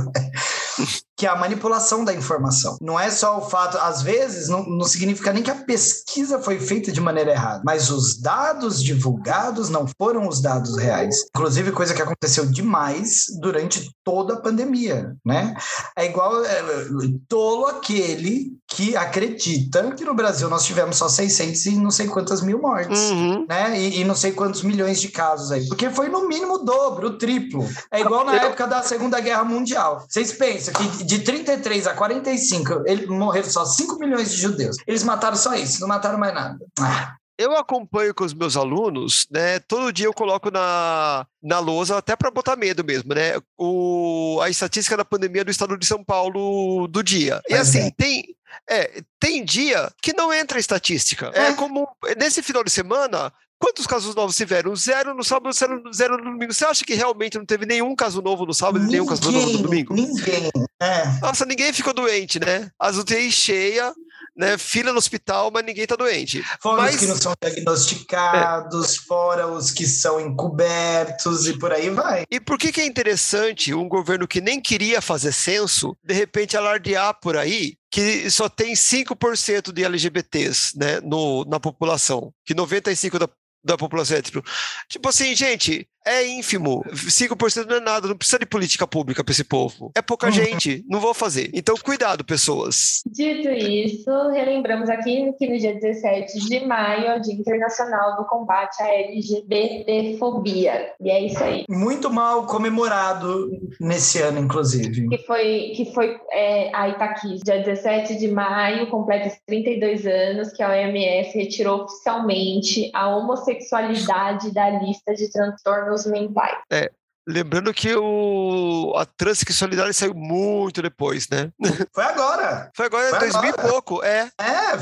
que é a manipulação da informação. Não é só o fato, às vezes, não, não significa nem que a pesquisa foi feita de maneira errada, mas os dados divulgados não foram os dados reais. Inclusive, coisa que aconteceu demais durante toda a pandemia, né? É igual é, tolo aquele que acredita que no Brasil nós tivemos só 600 e não sei quantas mil mortes, uhum. né? E, e, não sei quantos milhões de casos aí, porque foi no mínimo o dobro, o triplo. É igual na época da Segunda Guerra Mundial. Vocês pensam que de 33 a 45, ele, morreram só 5 milhões de judeus. Eles mataram só isso, não mataram mais nada. Ah. Eu acompanho com os meus alunos, né? Todo dia eu coloco na, na lousa, até para botar medo mesmo, né? O, a estatística da pandemia do estado de São Paulo do dia. E assim, é. tem, é, tem dia que não entra estatística. É. é como nesse final de semana, Quantos casos novos tiveram? Zero no sábado, zero, zero no domingo. Você acha que realmente não teve nenhum caso novo no sábado e nenhum caso novo no domingo? Ninguém. É. Nossa, ninguém ficou doente, né? As UTI cheia, né? Fila no hospital, mas ninguém tá doente. Fora mas... os que não são diagnosticados, é. fora os que são encobertos e por aí vai. E por que, que é interessante um governo que nem queria fazer censo, de repente alardear por aí que só tem 5% de LGBTs né, no, na população, que 95% da, da população é tipo, tipo assim, gente, é ínfimo. 5% não é nada, não precisa de política pública para esse povo. É pouca uhum. gente, não vou fazer. Então, cuidado, pessoas. Dito isso, relembramos aqui que no dia 17 de maio é o Dia Internacional do Combate à LGBTfobia. E é isso aí. Muito mal comemorado nesse ano, inclusive. Que foi, que foi é, aí tá aqui, dia 17 de maio, completa 32 anos, que a OMS retirou oficialmente a homossexualidade da lista de transtornos mentais. É, Lembrando que o, a transexualidade saiu muito depois, né? Foi agora. Foi agora, em 2000 agora. e pouco, é. É,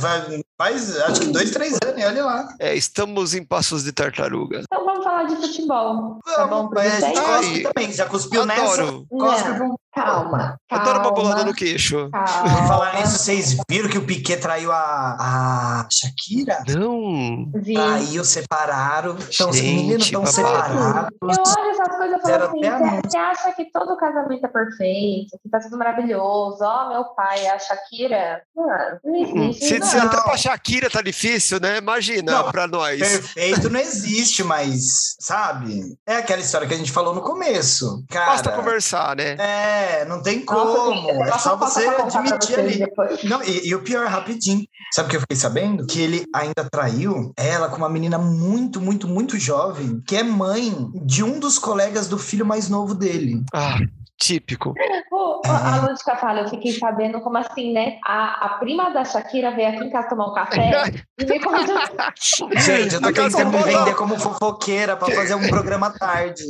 faz acho que dois, três anos, olha lá. É, estamos em passos de tartaruga. Então vamos falar de futebol. Tá bom, mas a gente cospe também, já cuspiu Adoro. nessa? Cospe pro Calma, calma. Adoro uma bolada no queixo. Calma. Falar nisso, vocês viram que o Piquet traiu a, a Shakira? Não. Traiu, separaram. Então, os meninos estão separados. Eu olho essas coisas e falo assim, você acha que todo casamento é perfeito, que tá tudo maravilhoso? Ó, oh, meu pai, a Shakira... Mano, não hum, existe. Se, não. se até pra Shakira tá difícil, né? Imagina não, pra nós. Perfeito não existe, mas, sabe? É aquela história que a gente falou no começo. Cara, Basta conversar, né? É, é, não tem como. é só você admitir ali. Não, e, e, o pior, rapidinho. Sabe o que eu fiquei sabendo? Que ele ainda traiu ela com uma menina muito, muito, muito jovem, que é mãe de um dos colegas do filho mais novo dele. Ah. Típico. Oh, a Lúdica fala, eu fiquei sabendo como assim, né? A, a prima da Shakira veio aqui em casa tomar um café e veio. Gente, eu tô tentando me vender como fofoqueira pra fazer um programa tarde.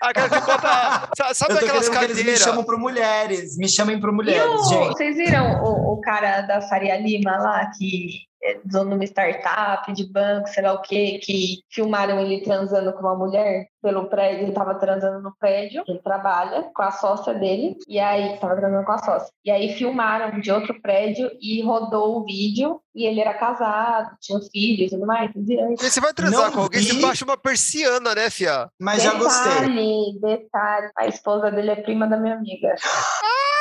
Aquela que bota... Sabe aquelas cadeiras? Eles me chamam pro mulheres, me chamem pro mulheres, o, gente. Vocês viram o, o cara da Faria Lima lá, que dono de uma startup, de banco, sei lá o quê, que filmaram ele transando com uma mulher pelo prédio, ele tava transando no prédio, ele trabalha com a sócia dele, e aí, tava transando com a sócia. E aí filmaram de outro prédio e rodou o vídeo, e ele era casado, tinha filhos e tudo mais. E você vai transar Não com alguém, vi. você baixa uma persiana, né, fia? Mas detalhe, já gostei. Detalhe, detalhe, a esposa dele é prima da minha amiga. Ah!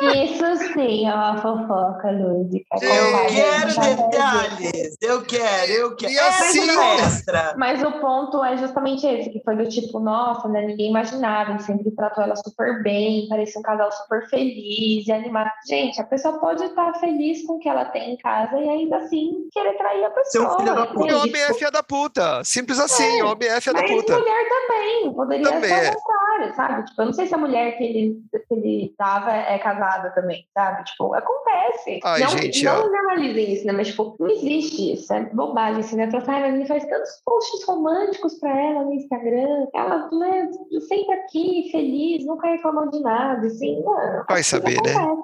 Isso sim é uma fofoca, Lúdica. Eu quero detalhes. Eu quero, eu quero. E assim, extra. Mas o ponto é justamente esse, que foi do tipo, nossa, né? Ninguém imaginava, ele sempre tratou ela super bem, parecia um casal super feliz e animado. Gente, a pessoa pode estar feliz com o que ela tem em casa e ainda assim querer trair a pessoa. filho da puta. E homem é da puta. Simples assim, homem é filha da Mas puta. mulher também, poderia Também ser é. o contrário, sabe? Tipo, eu não sei se a mulher que ele, que ele dava é casada também, sabe? Tipo, acontece. Ai, não, gente, não ó. normalizem isso, né? Mas, tipo, não existe isso. É bobagem, assim, né? Fala "Ai, mas ele faz tantos posts românticos pra ela no Instagram. Ela, né, sempre aqui, feliz, nunca reclamou de nada, assim, mano. Vai saber, coisas né?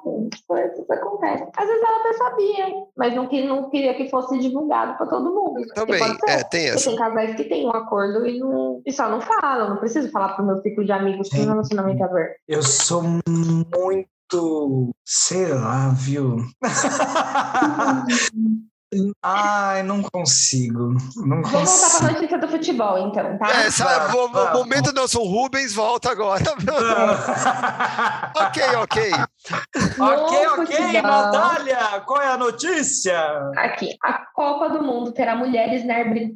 coisas acontecem. Às vezes ela até sabia, mas não, que- não queria que fosse divulgado pra todo mundo. Também, é, tem essa. tem casais que têm um acordo e, não, e só não falam. Não preciso falar pro meu ciclo de amigos que o Sim. relacionamento é aberto. Eu sou muito. Sei lá, viu? Ai, não consigo. Não Vamos voltar consigo. pra notícia do futebol, então, tá? É, sabe, Vamos, o vamos. momento Nelson Rubens volta agora. ok, ok. ok, No ok, futebol, Natália, qual é a notícia? Aqui, a Copa do Mundo terá mulheres na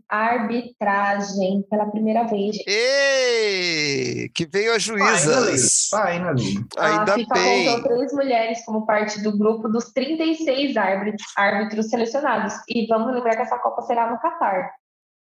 arbitragem pela primeira vez. Ei, que as Finally, juízas. finally. Ainda a FIFA bem. três mulheres como parte do grupo dos 36 árbitros, árbitros selecionados. E vamos lembrar que essa Copa será no Catar.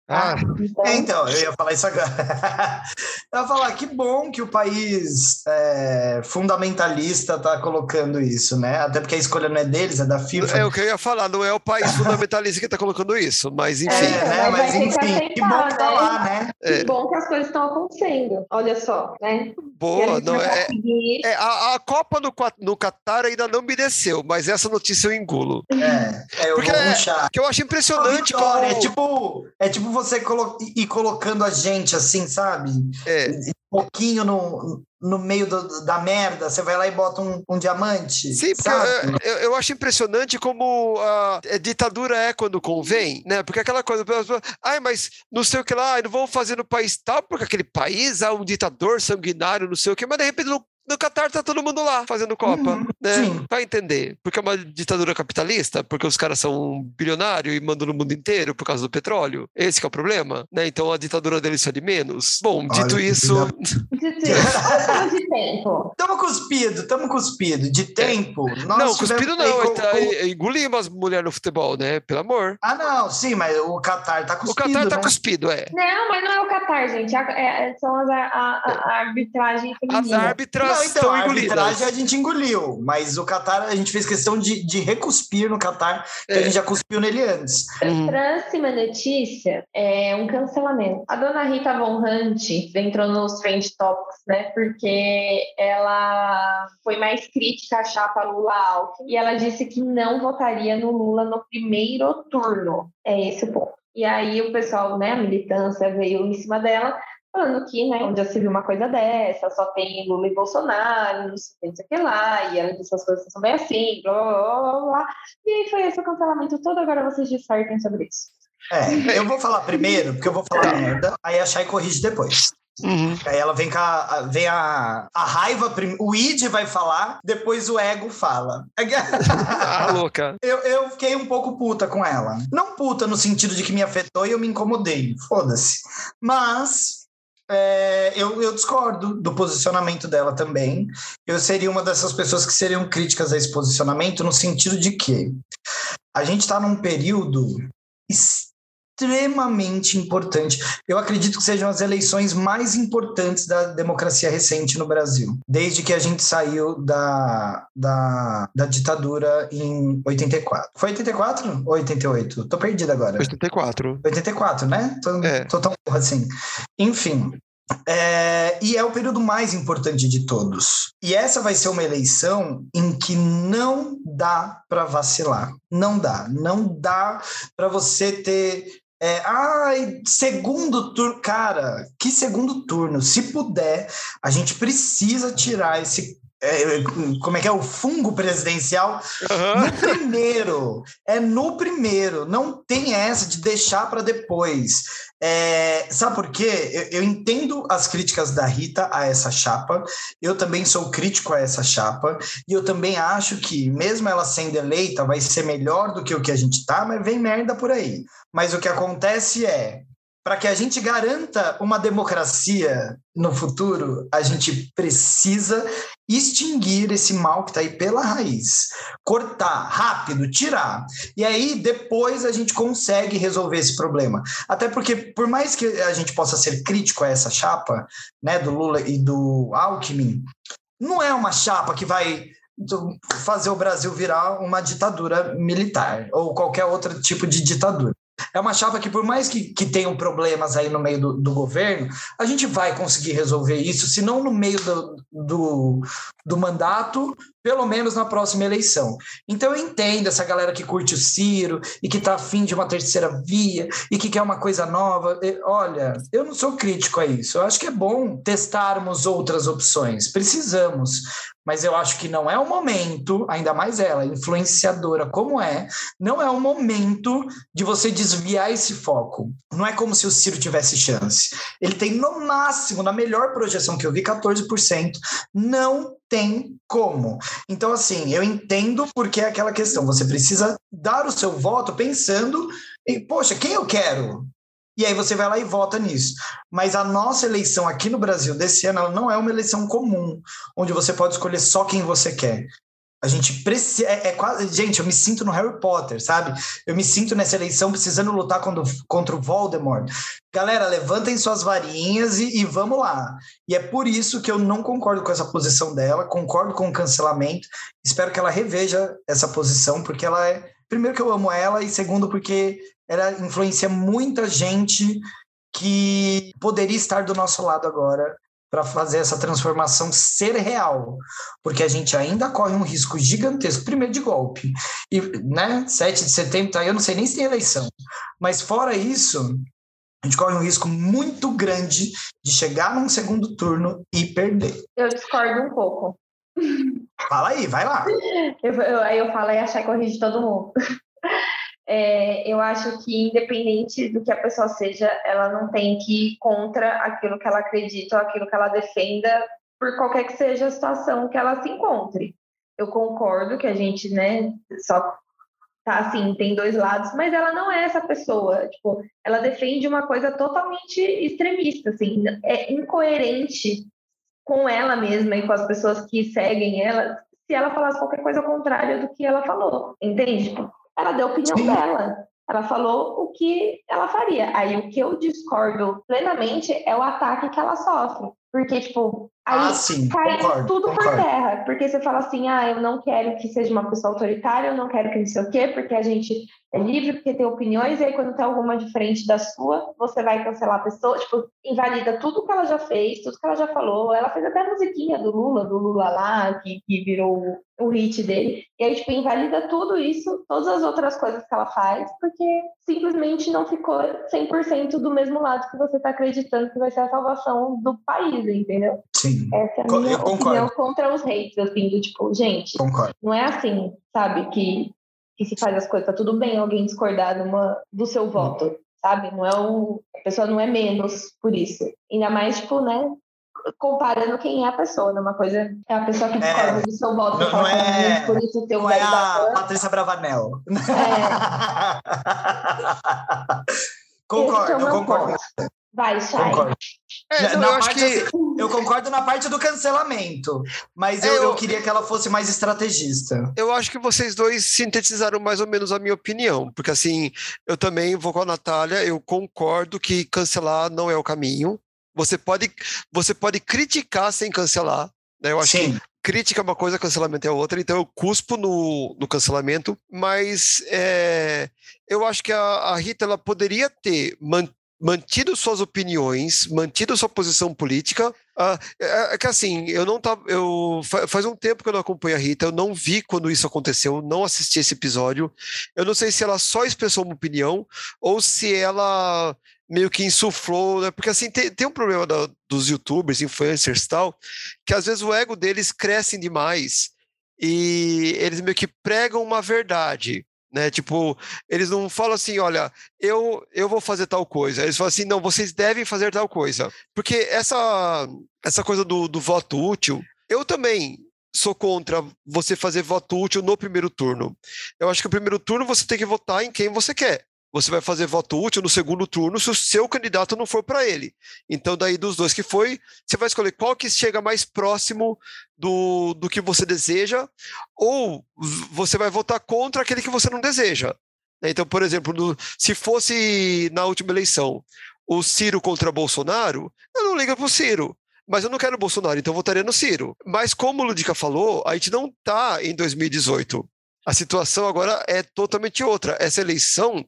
Ah, Então, É, Então, eu ia falar isso agora. eu ia falar que bom que o país é, fundamentalista está colocando isso, né? Até porque a escolha não é deles, é da FIFA. é o que eu ia falar, não é o país fundamentalista que está colocando isso, mas enfim. É, né? Mas ter que enfim, que bom que tá aceitar, lá, né? né? É. que bom que as coisas estão acontecendo. Olha só, né? A Boa, não, é, é, a, a Copa no, no Catar ainda não me desceu, mas essa notícia eu engulo. É, é eu Porque vou é-. Que eu acho impressionante como... Vitória, é tipo, é tipo você colo ir colocando a gente assim, sabe? É, Um pouquinho no, no meio do- da merda, você vai lá e bota um, um diamante. Sim, porque eu, eu- acho impressionante como a, a ditadura é quando convém, né? Porque aquela coisa, ai, mas não sei o que lá, não vão fazer no país tal, porque aquele país há um ditador sanguinário, não sei o que, mas de repente no, no Catar tá todo mundo lá fazendo Copa, Uhum, né? sim. Vai entender. Porque é uma ditadura capitalista, porque os caras são bilionários e mandam no mundo inteiro por causa do petróleo. Esse que é o problema, né? Então a ditadura deles é de menos. Bom, Olha dito isso, Dito isso, de tempo. Tamo cuspido, tamo cuspido. De tempo. nós não, cuspido não, com- é, tá, com- é, engolimos as mulheres no futebol, né? Pelo amor. Ah, não, sim, mas o Qatar tá O cuspido. Catar tá né? cuspido, é. Não, mas não é o Qatar, gente. A- é- são as, a, a- a arbitragem As feminina. Não, então, estão a engolidas. arbitragem a gente engoliu, mas o Qatar, a gente fez questão de, de recuspir no Qatar, que a É. gente já cuspiu nele antes. Uhum. Próxima notícia é um cancelamento. A dona Rita Von Hunt entrou nos Trend Topics, né? Porque ela foi mais crítica à chapa Lula-Alckmin e ela disse que não votaria no Lula no primeiro turno. É esse o ponto. E aí o pessoal, né, a militância veio em cima dela, falando que, né, onde já se viu uma coisa dessa, só tem Lula e Bolsonaro, não sei o que, não sei o que lá, e ela disse as coisas são bem assim, blá, blá, blá. E aí foi esse o cancelamento todo, agora vocês dissertem sobre isso. É, eu vou falar primeiro, porque eu vou falar merda, aí a Chay corrige depois. Uhum. Aí ela vem com a, a- vem a, a raiva, prim- o id vai falar, depois o ego fala. Ah, louca. Eu, eu fiquei um pouco puta com ela. Não puta no sentido de que me afetou e eu me incomodei. Foda-se. Mas é, eu, eu discordo do posicionamento dela também. Eu seria uma dessas pessoas que seriam críticas a esse posicionamento no sentido de que a gente está num período extremamente importante. Eu acredito que sejam as eleições mais importantes da democracia recente no Brasil, desde que a gente saiu da, da, da ditadura em 84. Foi 84 ou 88? Tô perdido agora. 84. 84, né? Tô, É. tô tão assim. Enfim. é, e é o período mais importante de todos. E essa vai ser uma eleição em que não dá para vacilar. Não dá. Não dá para você ter. É, ai, segundo turno. Cara, que segundo turno? Se puder, a gente precisa tirar esse é, como é que é? O fungo presidencial uhum. no primeiro. É no primeiro. Não tem essa de deixar para depois. É, sabe por quê? Eu, eu, entendo as críticas da Rita a essa chapa. Eu também sou crítico a essa chapa. E eu também acho que mesmo ela sendo eleita vai ser melhor do que o que a gente tá mas vem merda por aí. Mas o que acontece é para que a gente garanta uma democracia no futuro, a gente precisa extinguir esse mal que está aí pela raiz, cortar rápido, tirar. E aí depois a gente consegue resolver esse problema. Até porque, por mais que a gente possa ser crítico a essa chapa, né, do Lula e do Alckmin, não é uma chapa que vai fazer o Brasil virar uma ditadura militar ou qualquer outro tipo de ditadura. É uma chapa que, por mais que, que tenham problemas aí no meio do, do governo, a gente vai conseguir resolver isso, se não no meio do, do, do mandato, pelo menos na próxima eleição. Então eu entendo essa galera que curte o Ciro e que está afim de uma terceira via e que quer uma coisa nova. Olha, eu não sou crítico a isso. Eu acho que é bom testarmos outras opções. Precisamos. Mas eu acho que não é o momento, ainda mais ela, influenciadora como é, não é o momento de você desviar esse foco. Não é como se o Ciro tivesse chance. Ele tem, no máximo, na melhor projeção que eu vi, 14%. Não tem como. Então, assim, eu entendo porque é aquela questão. Você precisa dar o seu voto pensando em, poxa, quem eu quero? E aí você vai lá e vota nisso. Mas a nossa eleição aqui no Brasil desse ano não é uma eleição comum, onde você pode escolher só quem você quer. A gente precisa. É, é, quase. Gente, eu me sinto no Harry Potter, sabe? Eu me sinto nessa eleição precisando lutar contra, contra o Voldemort. Galera, levantem suas varinhas e, e, vamos lá. E é por isso que eu não concordo com essa posição dela, concordo com o cancelamento. Espero que ela reveja essa posição, porque ela é. Primeiro, que eu amo ela, e segundo, porque ela influencia muita gente que poderia estar do nosso lado agora para fazer essa transformação ser real, porque a gente ainda corre um risco gigantesco, primeiro de golpe, e, né, 7 de setembro, tá, eu não sei nem se tem eleição, mas fora isso, a gente corre um risco muito grande de chegar num segundo turno e perder. Eu discordo um pouco. Fala aí, vai lá. Eu, eu, aí eu falo e achar que corrige todo mundo. É, eu acho que, independente do que a pessoa seja, ela não tem que ir contra aquilo que ela acredita ou aquilo que ela defenda, por qualquer que seja a situação que ela se encontre. Eu concordo que a gente, né, só tá assim, tem dois lados, mas ela não é essa pessoa, tipo, ela defende uma coisa totalmente extremista, assim, é incoerente com ela mesma e com as pessoas que seguem ela, se ela falasse qualquer coisa contrária do que ela falou, entende? Tipo, ela deu a opinião Sim. dela. Ela falou o que ela faria. Aí o que eu discordo plenamente é o ataque que ela sofre. Porque, tipo, aí ah, sim, cai concordo, tudo concordo. por terra. Porque você fala assim, ah, eu não quero que seja uma pessoa autoritária, eu não quero que não sei o quê, porque a gente é livre porque tem opiniões, e aí quando tem alguma diferente da sua, você vai cancelar a pessoa, tipo, invalida tudo que ela já fez, tudo que ela já falou. Ela fez até a musiquinha do Lula, do Lula lá, que, que virou o hit dele. E aí, tipo, invalida tudo isso, todas as outras coisas que ela faz, porque simplesmente não ficou 100% do mesmo lado que você está acreditando que vai ser a salvação do país, entendeu? Sim. Essa é a minha opinião contra os hates, assim, do tipo, gente, concordo. não é assim, sabe, que que se faz as coisas. Tá tudo bem alguém discordar do seu voto, sabe? Não é um, a pessoa não é menos por isso. Ainda mais, tipo, né? Comparando quem é a pessoa, né? Uma coisa é a pessoa que discorda é, do seu voto. Não, não é, por isso não é a Patrícia Bravanel. É. concordo, é concordo. Vai, Chay. Concordo. É, na parte, que... Eu concordo na parte do cancelamento, mas é, eu, eu, queria que ela fosse mais estrategista. Eu acho que vocês dois sintetizaram mais ou menos a minha opinião, porque assim, eu também vou com a Natália, eu concordo que cancelar não é o caminho. Você pode, você pode criticar sem cancelar, né? Eu acho Sim. que crítica é uma coisa, cancelamento é outra, então eu cuspo no, no cancelamento, mas é, eu acho que a, a Rita ela poderia ter mantido suas opiniões, mantido sua posição política, Ah, é, é, que assim, eu não tava. Eu, faz um tempo que eu não acompanho a Rita, eu não vi quando isso aconteceu, não assisti esse episódio. Eu não sei se ela só expressou uma opinião ou se ela meio que insuflou, né? Porque assim, tem, tem um problema da, dos youtubers, influencers e tal, que às vezes o ego deles cresce demais e eles meio que pregam uma verdade né? Tipo, eles não falam assim, olha, eu, eu vou fazer tal coisa. Eles falam assim, não, vocês devem fazer tal coisa. Porque essa, essa coisa do, do voto útil, eu também sou contra você fazer voto útil no primeiro turno. Eu acho que o primeiro turno você tem que votar em quem você quer você vai fazer voto útil no segundo turno se o seu candidato não for para ele. Então, daí dos dois que foi, você vai escolher qual que chega mais próximo do, do que você deseja, ou você vai votar contra aquele que você não deseja. Então, por exemplo, no, se fosse na última eleição o Ciro contra Bolsonaro, eu não ligo para o Ciro mas eu não quero Bolsonaro, então votaria no Ciro. Mas como o Ludica falou, a gente não está em 2018. A situação agora é totalmente outra. Essa eleição,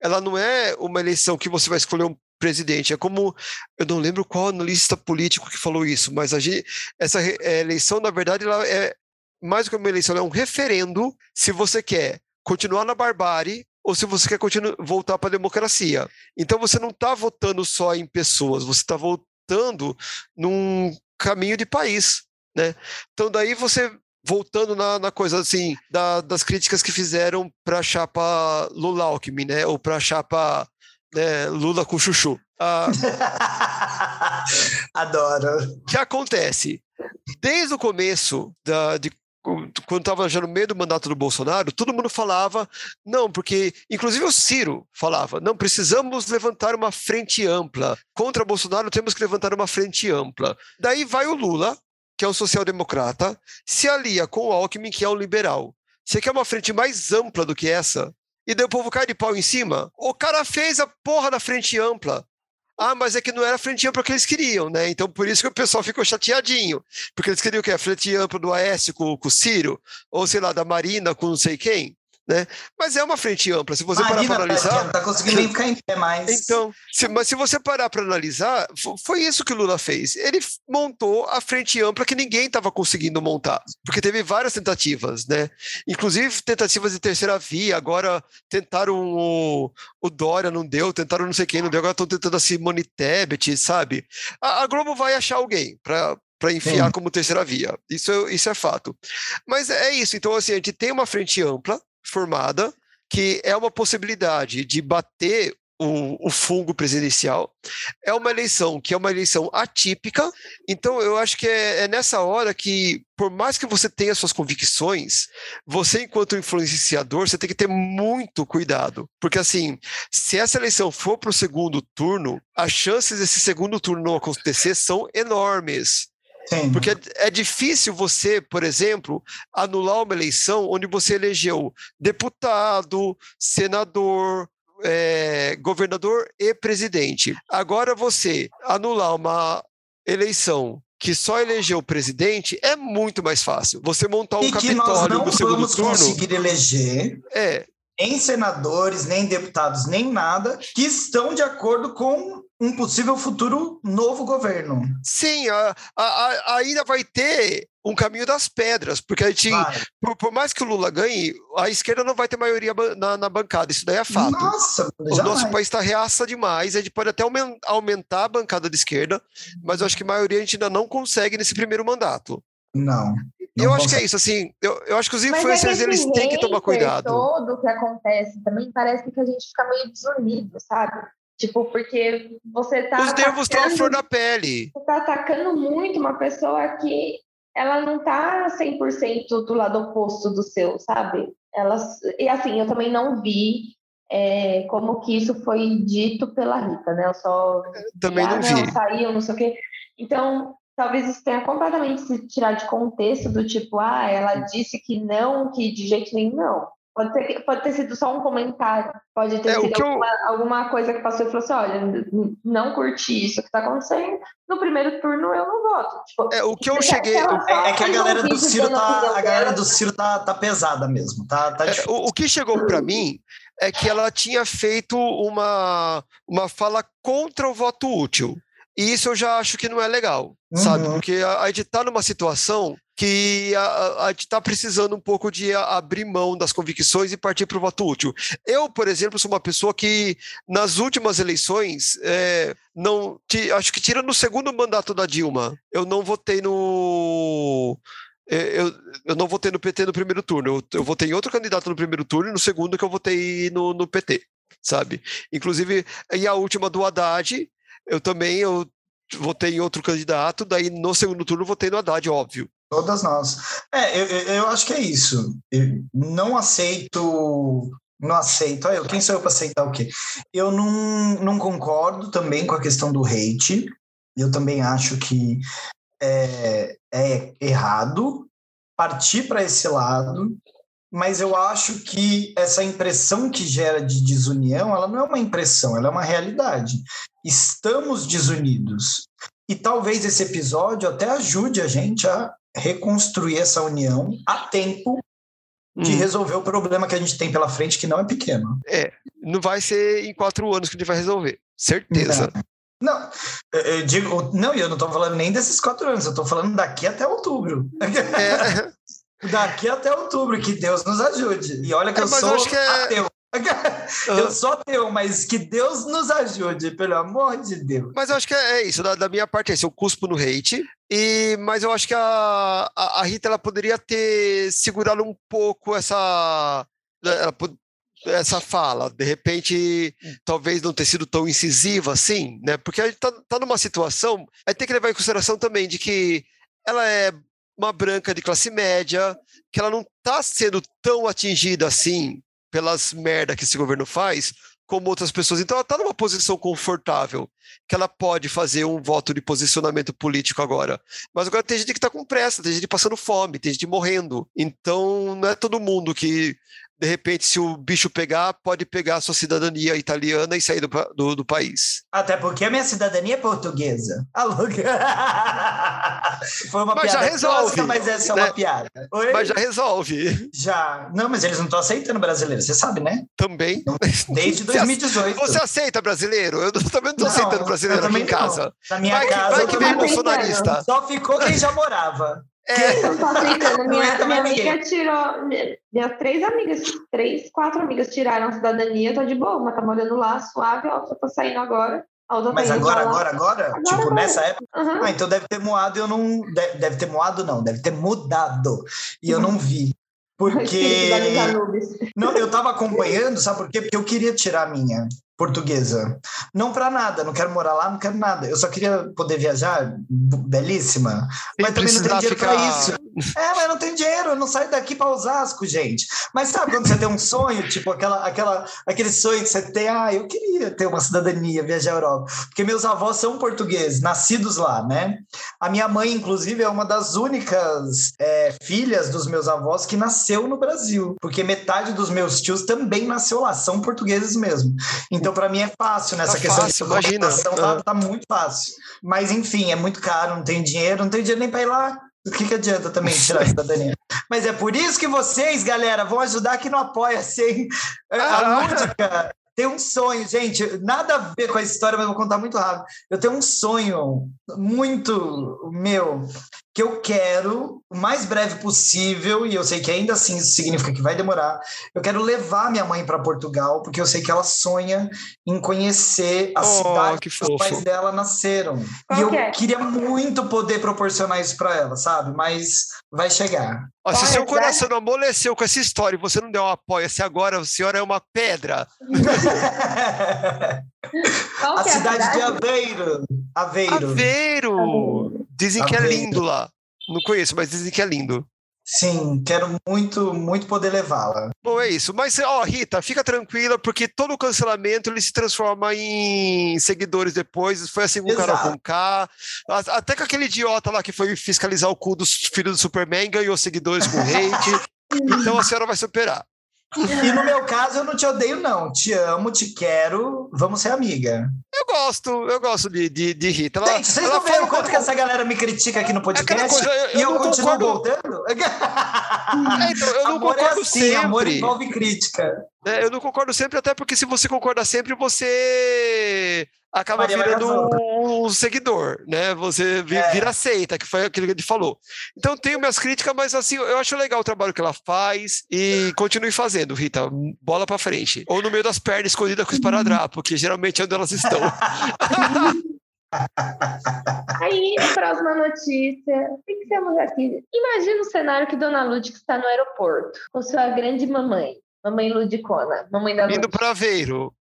ela não é uma eleição que você vai escolher um presidente. É como, eu não lembro qual analista político que falou isso, mas a gente, essa é, eleição, na verdade, ela é mais do que uma eleição, é um referendo se você quer continuar na barbárie ou se você quer continuar, voltar para a democracia. Então você não está votando só em pessoas, você está votando num caminho de país. Né? Então daí você voltando na, na coisa assim, da, das críticas que fizeram para a chapa Lula Alckmin, né? Ou para a chapa né, Lula com chuchu. Ah, Adoro. O que acontece? Desde o começo da, de quando estava já no meio do mandato do Bolsonaro, todo mundo falava, não, porque, inclusive o Ciro falava, não, precisamos levantar uma frente ampla. Contra Bolsonaro temos que levantar uma frente ampla. Daí vai o Lula, que é um social-democrata, se alia com o Alckmin, que é um liberal. Você quer uma frente mais ampla do que essa? E daí o povo cai de pau em cima? O cara fez a porra da frente ampla. Ah, mas é que não era a frente ampla que eles queriam, né? Então por isso que o pessoal ficou chateadinho. Porque eles queriam o quê? A frente ampla do Aécio com, com o Ciro? Ou sei lá, da Marina com não sei quem? Né? Mas é uma frente ampla. Se você parar para analisar. Não tá conseguindo nem ficar em pé mais. Então, se, mas se você parar para analisar, foi isso que o Lula fez. Ele montou a frente ampla que ninguém estava conseguindo montar, porque teve várias tentativas, né? Inclusive tentativas de terceira via. Agora tentaram o, o Dória, não deu, tentaram não sei quem, não deu. Agora estão tentando a Simone Tebet, sabe? A, a Globo vai achar alguém para para enfiar Sim. como terceira via. Isso, isso é fato. Mas é isso. Então, assim, a gente tem uma frente ampla, formada, que é uma possibilidade de bater o, o, fungo presidencial. É uma eleição que é uma eleição atípica, então eu acho que é, é, nessa hora que, por mais que você tenha suas convicções, você, enquanto influenciador, você tem que ter muito cuidado. Porque, assim, se essa eleição for para o segundo turno, as chances desse segundo turno não acontecer são enormes. Sim. Porque é, é difícil você, por exemplo, anular uma eleição onde você elegeu deputado, senador, é, governador e presidente. Agora você anular uma eleição que só elegeu o presidente é muito mais fácil. Você montar um e Capitólio no segundo turno. conseguir eleger. É. Nem senadores, nem deputados, nem nada, que estão de acordo com um possível futuro novo governo. Sim, a, a, a, ainda vai ter um caminho das pedras, porque a gente, por, por, mais que o Lula ganhe, a esquerda não vai ter maioria na, na bancada, isso daí é fato. Nossa, o nosso país está reaça demais, a gente pode até aumentar a bancada de esquerda, mas eu acho que a maioria a gente ainda não consegue nesse primeiro mandato. Não. eu acho que é isso, assim, eu, eu acho que os é influencers, é eles têm que tomar cuidado. todo que acontece também parece que a gente fica meio desunido, sabe? Tipo, porque você tá. Os nervos estão à flor da pele. Você tá atacando muito uma pessoa que ela não tá 100% do lado oposto do seu, sabe? Ela, e assim, eu também não vi é, como que isso foi dito pela Rita, né? Eu só. também não ah, vi. Não, saiu, não sei o quê. Então, talvez isso tenha completamente se tirar de contexto do tipo, ah, ela disse que não, que de jeito nenhum, não. Pode ter, pode ter sido só um comentário, pode ter é, sido alguma, eu... alguma, coisa que passou e falou assim: olha, não curti isso que está acontecendo. No primeiro turno eu não voto. Tipo, é, o que eu cheguei. É, é, que a galera do Ciro tá. A galera do Ciro tá, tá pesada mesmo. Tá, tá é, o, o, que chegou para mim é que ela tinha feito uma, uma fala contra o voto útil. E isso eu já acho que não é legal, uhum. sabe? Porque a, a gente está numa situação que a, a, gente está precisando um pouco de abrir mão das convicções e partir para o voto útil. Eu, por exemplo, sou uma pessoa que, nas últimas eleições, é, não acho que tira no segundo mandato da Dilma, eu não votei no. É, eu, eu não votei no PT no primeiro turno, eu, eu votei em outro candidato no primeiro turno e no segundo que eu votei no, no PT, sabe? Inclusive, e a última do Haddad, eu também eu votei em outro candidato, daí no segundo turno votei no Haddad, óbvio. Todas nós. É, eu, eu acho que é isso. Eu não aceito. Não aceito. Eu, quem sou eu para aceitar o quê? Eu não, não concordo também com a questão do hate. Eu também acho que é, é errado partir para esse lado mas eu acho que essa impressão que gera de desunião, ela não é uma impressão, ela é uma realidade. Estamos desunidos. E talvez esse episódio até ajude a gente a reconstruir essa união a tempo de hum. resolver o problema que a gente tem pela frente, que não é pequeno. É, não vai ser em quatro anos que a gente vai resolver, certeza. Não, não eu digo, não, eu não estou falando nem desses quatro anos, eu estou falando daqui até outubro. É. Daqui até outubro, que Deus nos ajude. E olha que é, eu sou que é... ateu. Eu sou ateu, mas que Deus nos ajude, pelo amor de Deus. Mas eu acho que é, é isso, da, da minha parte é isso, eu cuspo no hate, e, mas eu acho que a, a, a Rita ela poderia ter segurado um pouco essa, ela, essa fala, de repente, talvez não ter sido tão incisiva assim, né? Porque a gente tá, tá numa situação, aí tem que levar em consideração também de que ela é uma branca de classe média, que ela não está sendo tão atingida assim pelas merda que esse governo faz, como outras pessoas. Então ela está numa posição confortável, que ela pode fazer um voto de posicionamento político agora. Mas agora tem gente que está com pressa, tem gente passando fome, tem gente morrendo. Então não é todo mundo que de repente, se o bicho pegar, pode pegar a sua cidadania italiana e sair do, do, do país. Até porque a minha cidadania é portuguesa. Alô? Foi uma mas piada já resolve, mas essa é né? uma piada. Oi? Mas já resolve. Já. Não, mas eles não estão aceitando brasileiro, você sabe, né? Também. Desde 2018. Você aceita brasileiro? Eu também não estou aceitando brasileiro aqui em casa. Na minha vai casa, vai que vem bolsonarista. Só ficou quem já morava. É. Eu tô aceitando. Minha, minha amiga tirou. Minhas três amigas, três, quatro amigas tiraram a cidadania, tô de boa, mas tá morando lá, suave, ó, só tô saindo agora. Mas agora, agora, agora, agora? Tipo, agora. nessa época? Uhum. Ah, então deve ter moado e eu não. Deve, deve ter moado, não, deve ter mudado. E eu não vi. Porque. não, eu tava acompanhando, sabe por quê? Porque eu queria tirar a minha portuguesa. Não para nada, não quero morar lá, não quero nada. Eu só queria poder viajar, belíssima. mas também não tem dinheiro ficar... para isso. É, mas não tem dinheiro, eu não saio daqui para Osasco, gente. Mas sabe quando você tem um sonho, tipo aquela, aquela, aquele sonho que você tem, ah, eu queria ter uma cidadania, viajar à Europa. Porque meus avós são portugueses, nascidos lá, né? A minha mãe, inclusive, é uma das únicas é, filhas dos meus avós que nasceu no Brasil. Porque metade dos meus tios também nasceu lá, são portugueses mesmo. Então, então, para mim é fácil nessa tá questão fácil, de imagina. Tá, tá muito fácil. Mas, enfim, é muito caro, não tem dinheiro, não tem dinheiro nem para ir lá. O que, que adianta também tirar a cidadania? Mas é por isso que vocês, galera, vão ajudar aqui no Apoia-se, hein? A ah. Lúdica tem um sonho, gente, nada a ver com a história, mas vou contar muito rápido. Eu tenho um sonho muito meu, que eu quero, o mais breve possível, e eu sei que ainda assim isso significa que vai demorar, eu quero levar minha mãe para Portugal, porque eu sei que ela sonha em conhecer a oh, cidade que, que os pais dela nasceram. Qual e eu é? queria muito poder proporcionar isso para ela, sabe? Mas vai chegar. Ó, se seu coração não amoleceu com essa história e você não deu um apoio-se agora, a senhora é uma pedra. a é cidade, a de Aveiro. Aveiro. Aveiro! Dizem Aveiro. que é lindo lá. Não conheço, mas dizem que é lindo. Sim, quero muito, muito poder levá-la. Bom, é isso. Mas, ó, Rita, fica tranquila, porque todo cancelamento ele se transforma em seguidores depois. Foi assim com o Carol com K. Até com aquele idiota lá que foi fiscalizar o cu dos filhos do Superman ganhou seguidores com hate. então a senhora vai superar. E no meu caso, eu não te odeio, não. Te amo, te quero, vamos ser amiga. Eu gosto, eu gosto de, de, de Rita. Ela, Gente, vocês ela não viram quanto que essa galera me critica aqui no podcast? Coisa, eu, e eu, eu continuo voltando? É, então, eu não amor é concordo assim, sempre. amor envolve crítica. É, eu não concordo sempre, até porque se você concorda sempre, você acaba Maria virando casar. um seguidor, né? Você vi- É. vira seita, que foi aquilo que ele falou. Então tenho minhas críticas, mas assim, eu acho legal o trabalho que ela faz e continue fazendo, Rita. Bola pra frente. Ou no meio das pernas escondida com o esparadrapo, que geralmente é onde elas estão. Aí, próxima notícia. O que temos aqui? Imagina o cenário que Dona Lúdica está no aeroporto, com sua grande mamãe, mamãe Ludicona, mamãe da Indo para Aveiro.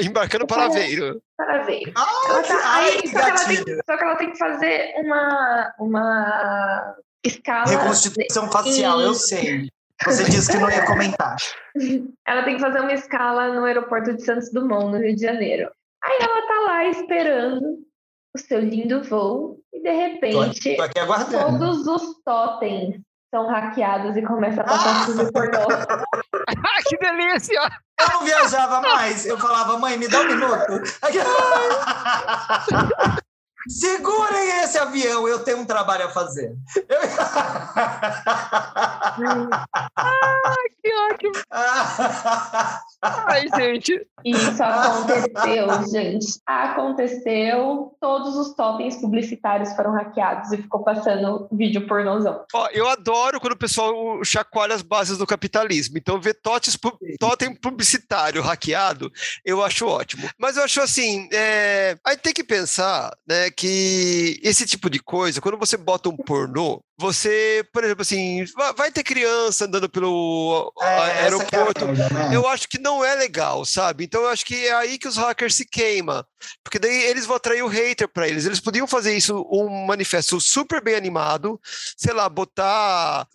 Embarcando para Aveiro. para Ela tá- ai, aí, que só, que ela tem, só que ela tem que fazer uma, uma escala. Reconstituição facial, eu sei. Você disse que não ia comentar. Ela tem que fazer uma escala no aeroporto de Santos Dumont, no Rio de Janeiro. Aí ela tá lá esperando o seu lindo voo e de Tô, repente tô aqui aguardando. todos os totens são hackeados e começa a passar filme pornô. Ah, que delícia! Eu não viajava mais. Eu falava, mãe, me dá um minuto. Segurem esse avião, eu tenho um trabalho a fazer. Eu- Que ótimo! Ai, gente. Isso aconteceu, gente. Aconteceu. Todos os totens publicitários foram hackeados e ficou passando vídeo pornozão. Ó, eu adoro quando o pessoal chacoalha as bases do capitalismo. Então, ver totes totem publicitário hackeado, eu acho ótimo. Mas eu acho assim, é, a gente tem que pensar né, que esse tipo de coisa, quando você bota um pornô, você, por exemplo, assim, va- vai ter criança andando pelo É, é aeroporto. merda, né? Eu acho que não é legal, sabe? Então eu acho que é aí que os hackers se queimam. Porque daí eles vão atrair o hater para eles. Eles podiam fazer isso, um manifesto super bem animado, sei lá, botar.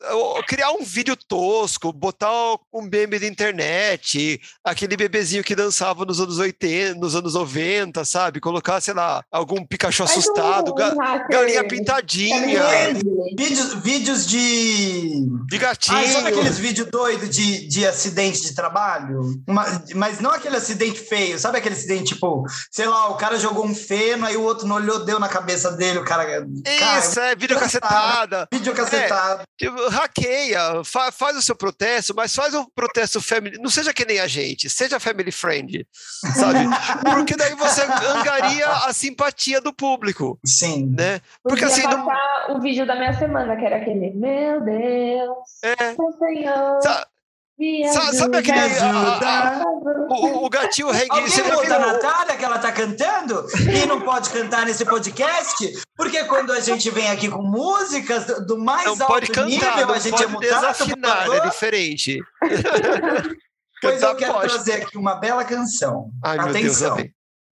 criar um vídeo tosco, botar um meme da internet, aquele bebezinho que dançava nos anos 80, nos anos 90, sabe? Colocar, sei lá, algum Pikachu Um- assustado, um galinha Caminho pintadinha, verde. Vídeos, vídeos de. de gatinho. Ai, sabe aqueles vídeos doidos de, de acidente de trabalho? Uma- mas não aquele acidente feio, sabe aquele acidente tipo, sei lá, o cara jogou um feno, aí o outro não olhou, deu na cabeça dele, o cara. cara Isso, é vídeo cacetada. vídeo cacetado. Tipo, hackeia, fa- faz o seu protesto, mas faz um protesto family. Não seja que nem a gente, seja family friend, sabe? Porque daí você angaria a simpatia do público, Sim. né? Porque assim, não, o vídeo da minha semana, que era aquele Meu Deus, é, o Senhor sa- me sa- sabe aquele. ajuda. a- a- o, o gatinho reggae. Você viu? Natália, que ela tá cantando, e não pode cantar nesse podcast, porque quando a gente vem aqui com músicas do- mais Não alto pode cantar, nível, não a gente é pode mudado, por desafinar, é diferente. Pois eu quero pode. trazer aqui uma bela canção. Ai, meu Deus, Atenção.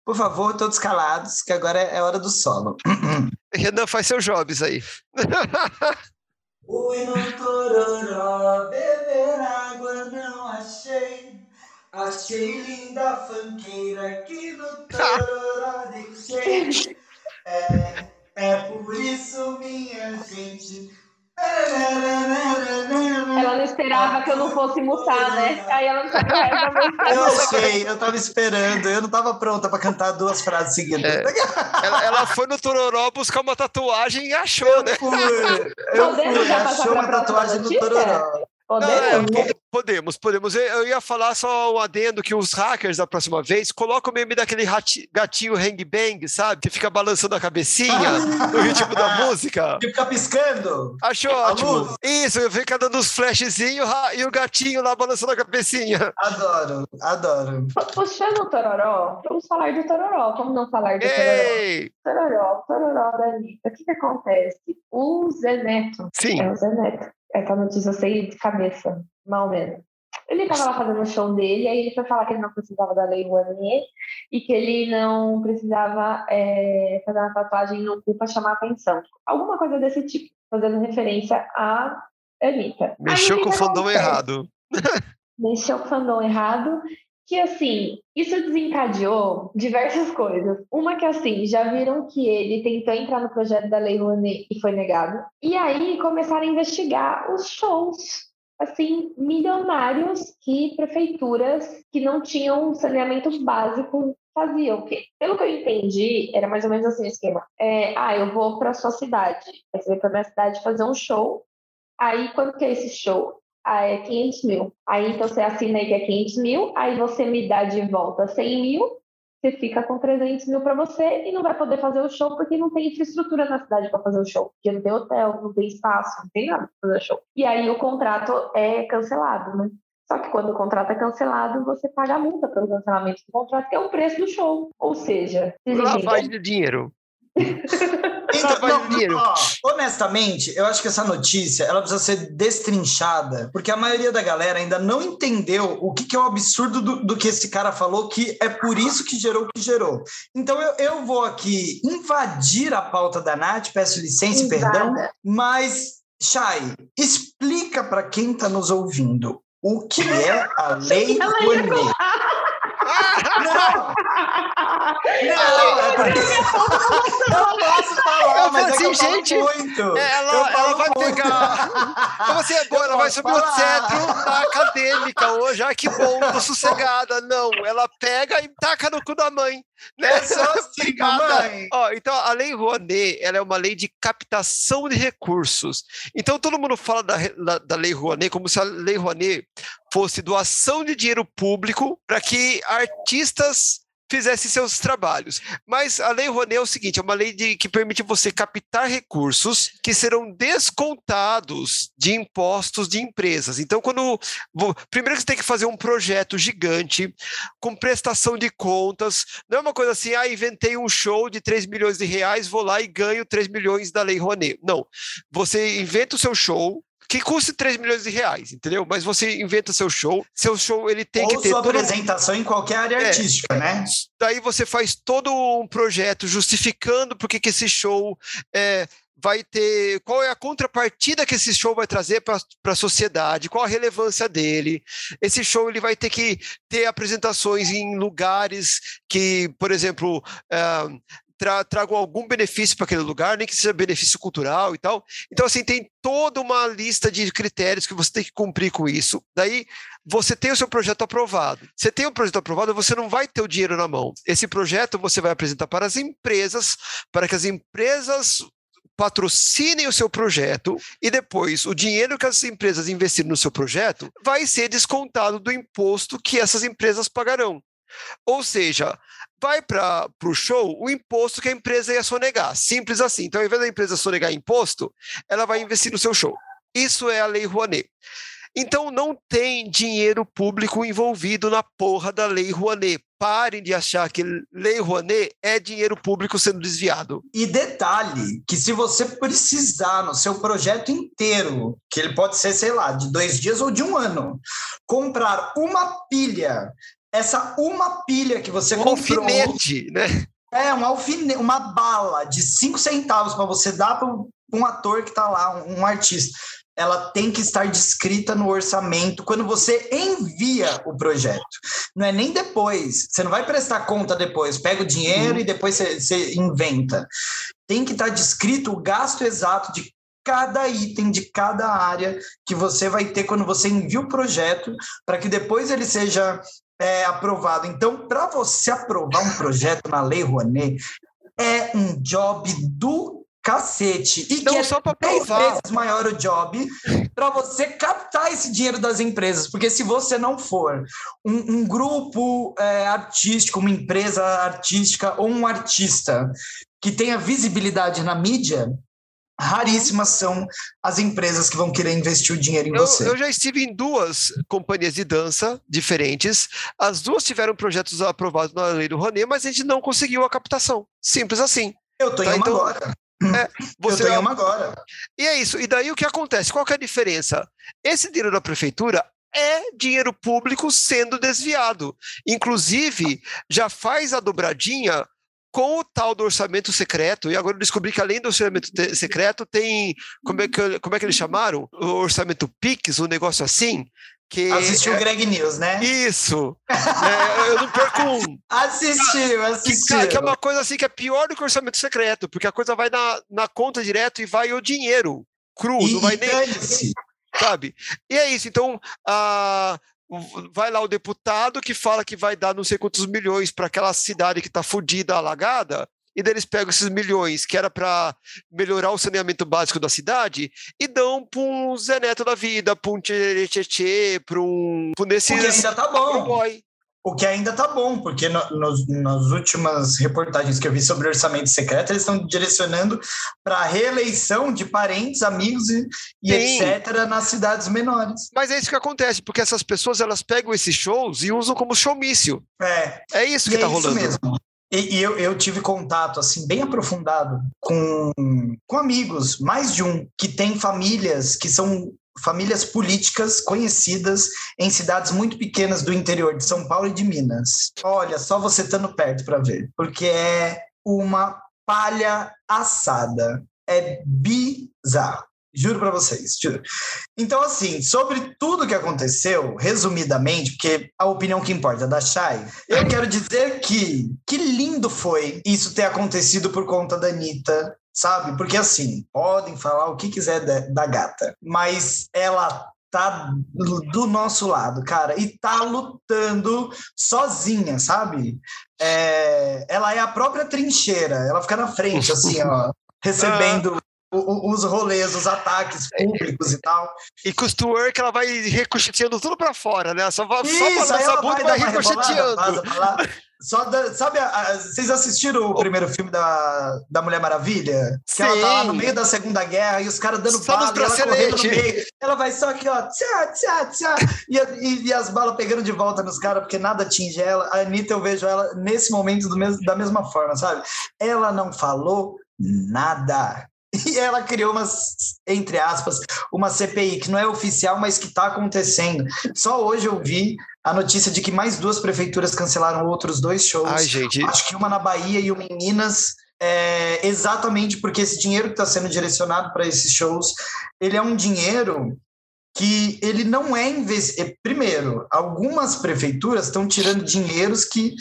Por favor, todos calados, que agora é hora do solo. Renan faz seu jobs aí. Fui no Tororó beber água, não achei. Achei linda fanqueira que no Tororó deixei. É, é por isso, minha gente. Ela não esperava que eu não fosse mutar, né? Aí ela não sabia. Eu sei, eu tava esperando, eu não tava pronta pra cantar duas frases seguidas. É. Ela, ela foi no Tororó buscar uma tatuagem e achou, Eu né? fui, eu Podemos fui, achou uma tatuagem no notícia? Tororó. Não, Podemos? é, po- podemos, podemos. Eu, ia falar só um adendo que os hackers da próxima vez colocam o meme daquele rati- gatinho hang bang, sabe? Que fica balançando a cabecinha no ritmo da música. Que fica piscando. Achou A ótimo. luz. Isso, fica dando uns flashzinhos e o gatinho lá balançando a cabecinha. Adoro, adoro. Puxando o Tororó, vamos falar do Tororó. Como não falar do Tororó? Ei! Tororó, Tororó da Anitta. O que, que acontece? O Zé Neto, Sim. é o Zé Neto, essa notícia eu sei de cabeça, mal menos. Ele tava lá fazendo o show dele, aí ele foi falar que ele não precisava da Lei Rouanet e que ele não precisava é, fazer uma tatuagem no cu pra chamar atenção. Alguma coisa desse tipo, fazendo referência a Anitta. Aí Mexeu que com o fandom acontece? errado. mexeu com o fandom errado, que assim, isso desencadeou diversas coisas. Uma que assim, já viram que ele tentou entrar no projeto da Lei Rouanet e foi negado. E aí começaram a investigar os shows, assim, milionários que prefeituras que não tinham saneamento básico faziam. Que, pelo que eu entendi, era mais ou menos assim o esquema. É, ah, eu vou para sua cidade, você vem para minha cidade fazer um show Aí, quanto que é esse show? Ah, é 500 mil. Aí, então, você assina aí que é 500 mil, aí você me dá de volta 100 mil, você fica com 300 mil para você e não vai poder fazer o show porque não tem infraestrutura na cidade para fazer o show. Porque não tem hotel, não tem espaço, não tem nada para fazer o show. E aí, o contrato é cancelado, né? Só que quando o contrato é cancelado, você paga a multa pelo cancelamento do contrato, que é o preço do show. Ou seja, lavagem de dinheiro. Então, não, não, ó, honestamente, eu acho que essa notícia ela precisa ser destrinchada, porque a maioria da galera ainda não entendeu o que, que é o absurdo do, do, que esse cara falou, que é por isso que gerou o que gerou. Então eu, eu vou aqui invadir a pauta da Nath, peço licença e perdão, mas, Chay, explica para quem está nos ouvindo o que é a Lei Rouanet. Não! Não, é porque... eu posso falar, eu mas assim, é gente, muito. Ela, ela vai muito. pegar. Como você é boa, ela vai subir falar. o cetro da acadêmica hoje. Ah, que bom, tô sossegada. Não, ela pega e taca no cu da mãe. Nessa assim, mãe. Ó, então, a Lei Rouanet ela é uma lei de captação de recursos. Então, todo mundo fala da, da, da Lei Rouanet como se a Lei Rouanet fosse doação de dinheiro público para que artistas fizesse seus trabalhos. Mas a Lei Rouanet é o seguinte, é uma lei de, que permite você captar recursos que serão descontados de impostos de empresas. Então, quando primeiro você tem que fazer um projeto gigante com prestação de contas, não é uma coisa assim, ah, inventei um show de 3 milhões de reais, vou lá e ganho 3 milhões da Lei Rouanet. Não. Você inventa o seu show, que custe 3 milhões de reais, entendeu? Mas você inventa seu show, seu show ele tem Ou que ter. sua apresentação em qualquer área é, artística, né? Daí você faz todo um projeto justificando por que esse show é, vai ter. Qual é a contrapartida que esse show vai trazer para a sociedade, qual a relevância dele. Esse show ele vai ter que ter apresentações em lugares que, por exemplo, uh, tra algum benefício para aquele lugar, nem que seja benefício cultural e tal. Então, assim, tem toda uma lista de critérios que você tem que cumprir com isso. Daí, você tem o seu projeto aprovado. Você tem o projeto aprovado, você não vai ter o dinheiro na mão. Esse projeto você vai apresentar para as empresas, para que as empresas patrocinem o seu projeto e depois o dinheiro que as empresas investirem no seu projeto vai ser descontado do imposto que essas empresas pagarão. Ou seja, vai para o show o imposto que a empresa ia sonegar. Simples assim. Então, ao invés da empresa sonegar imposto, ela vai investir no seu show. Isso é a Lei Rouanet. Então, não tem dinheiro público envolvido na porra da Lei Rouanet. Parem de achar que Lei Rouanet é dinheiro público sendo desviado. E detalhe, que se você precisar no seu projeto inteiro, que ele pode ser, sei lá, de dois dias ou de um ano, comprar uma pilha essa uma pilha que você um comprou. alfinete, né? É, um alfinete, uma bala de cinco centavos para você dar para um ator que está lá, um, um artista. Ela tem que estar descrita no orçamento quando você envia o projeto. Não é nem depois. Você não vai prestar conta depois. Pega o dinheiro uhum. e depois você, você inventa. Tem que estar descrito o gasto exato de cada item de cada área que você vai ter quando você envia o projeto, para que depois ele seja é, aprovado. Então, para você aprovar um projeto na Lei Rouanet, é um job do cacete. E Não que é só para provar. vezes maior o job para você captar esse dinheiro das empresas. Porque se você não for um, um grupo é, artístico, uma empresa artística ou um artista que tenha visibilidade na mídia, raríssimas são as empresas que vão querer investir o dinheiro em eu, você. Eu já estive em duas companhias de dança diferentes. As duas tiveram projetos aprovados na lei do Rouanet, mas a gente não conseguiu a captação. Simples assim. Eu estou tá, em uma então, agora. É, você eu tenho uma agora. E é isso. E daí o que acontece? Qual que é a diferença? Esse dinheiro da prefeitura é dinheiro público sendo desviado. Inclusive, já faz a dobradinha com o tal do orçamento secreto, e agora eu descobri que além do orçamento secreto tem, como é que, como é que eles chamaram? O orçamento PIX, um negócio assim, que assistiu o é... Greg News, né? Isso. é, eu não perco um. Assistiu, assistiu. Que, que, é uma coisa assim que é pior do que orçamento secreto, porque a coisa vai na, na conta direto e vai o dinheiro cru, e, não vai nem. Sabe? E é isso. Então, a, vai lá o deputado que fala que vai dar não sei quantos milhões para aquela cidade que está fodida, alagada, e daí eles pegam esses milhões que era para melhorar o saneamento básico da cidade e dão para um Zé Neto da vida, para um Tchê, para um. Pra nesses. Porque ainda tá bom. O que ainda tá bom, porque no, nos, nas últimas reportagens que eu vi sobre orçamento secreto, eles estão direcionando para a reeleição de parentes, amigos e, e etc. nas cidades menores. Mas é isso que acontece, porque essas pessoas elas pegam esses shows e usam como showmício. É. É isso que está é rolando. Mesmo. E, e eu, eu, tive contato assim bem aprofundado com, com amigos, mais de um, que tem famílias que são famílias políticas conhecidas em cidades muito pequenas do interior de São Paulo e de Minas. Olha, só você estando perto para ver, porque é uma palha assada. É bizarro. Juro para vocês, juro. Então, assim, sobre tudo que aconteceu, resumidamente, porque a opinião que importa é da Chay, eu quero dizer que que lindo foi isso ter acontecido por conta da Anitta sabe? Porque assim, podem falar o que quiser da, da gata, mas ela tá do nosso lado, cara, e tá lutando sozinha, sabe? É, ela é a própria trincheira, ela fica na frente, assim, ó, recebendo os rolês, os ataques públicos e tal. E com o que ela vai ricocheteando tudo para fora, né? Só, Isso, só balança essa bunda e vai ricocheteando. Só da, sabe, a, a, vocês assistiram o primeiro filme da, da Mulher Maravilha? Que Sim. ela tá lá no meio da Segunda Guerra e os caras dando só bala ela correndo no meio. Ela vai só aqui, ó, tchá, tchá, tchá, e, e, e as balas pegando de volta nos caras, porque nada atinge ela. A Anitta, eu vejo ela nesse momento do da mesma forma, sabe? Ela não falou nada. E ela criou umas, entre aspas, uma CPI que não é oficial, mas que está acontecendo. Só hoje eu vi a notícia de que mais duas prefeituras cancelaram outros dois shows. Ai, gente. Acho que uma na Bahia e uma em Minas. É, exatamente porque esse dinheiro que está sendo direcionado para esses shows, ele é um dinheiro que ele não é investido. Primeiro, algumas prefeituras estão tirando dinheiros que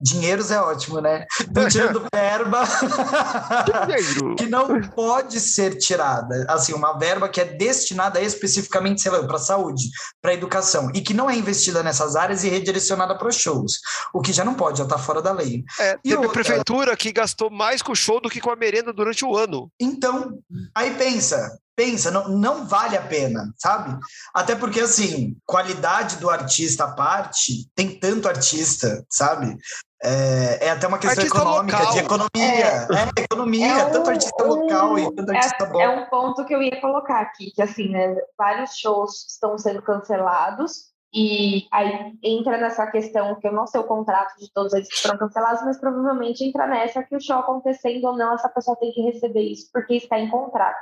Dinheiros é ótimo, né? Estão tirando verba que não pode ser tirada. Assim, uma verba que é destinada especificamente, sei lá, para a saúde, para a educação, e que não é investida nessas áreas e redirecionada para shows. O que já não pode, já está fora da lei. É, e teve outra... prefeitura que gastou mais com o show do que com a merenda durante o ano. Então, aí pensa, pensa, não, não vale a pena, sabe? Até porque, assim, qualidade do artista à parte, tem tanto artista, sabe? É, é até uma questão artista econômica, local. de economia. É, é economia, é um, tanto artista um, local e tanto artista é, bom. É um ponto que eu ia colocar aqui, que assim, né, vários shows estão sendo cancelados, e aí entra nessa questão que eu não sei o contrato de todos eles que foram cancelados, mas provavelmente entra nessa que o show acontecendo ou não, essa pessoa tem que receber isso porque está em contrato.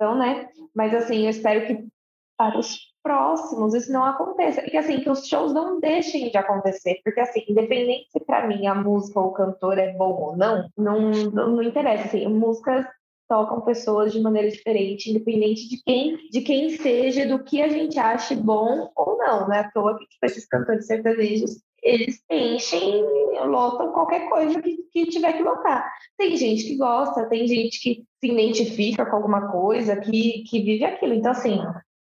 Então, né? Mas assim, eu espero que para os próximos isso não aconteça. E assim, que os shows não deixem de acontecer. Porque assim, independente se para mim a música ou o cantor é bom ou não, não, não, não interessa. Assim, músicas tocam pessoas de maneira diferente, independente de quem, de quem seja, do que a gente ache bom ou não, né? À toa que tipo, esses cantores sertanejos eles enchem, lotam qualquer coisa que, que tiver que lotar. Tem gente que gosta, tem gente que se identifica com alguma coisa, que, que vive aquilo. Então, assim,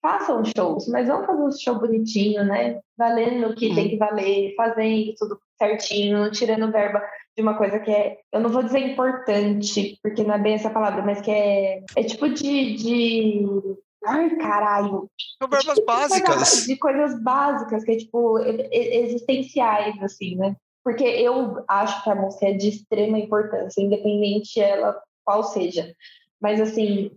façam shows, mas vamos fazer um show bonitinho, né? Valendo o que uhum. tem que valer, fazendo tudo certinho, tirando verba de uma coisa que é, eu não vou dizer importante, porque não é bem essa palavra, mas que é, é tipo de, de Ai, caralho. São verbas tipo, básicas. De coisas básicas, que é tipo, existenciais, assim, né? Porque eu acho que a música é de extrema importância, independente ela qual seja. Mas, assim,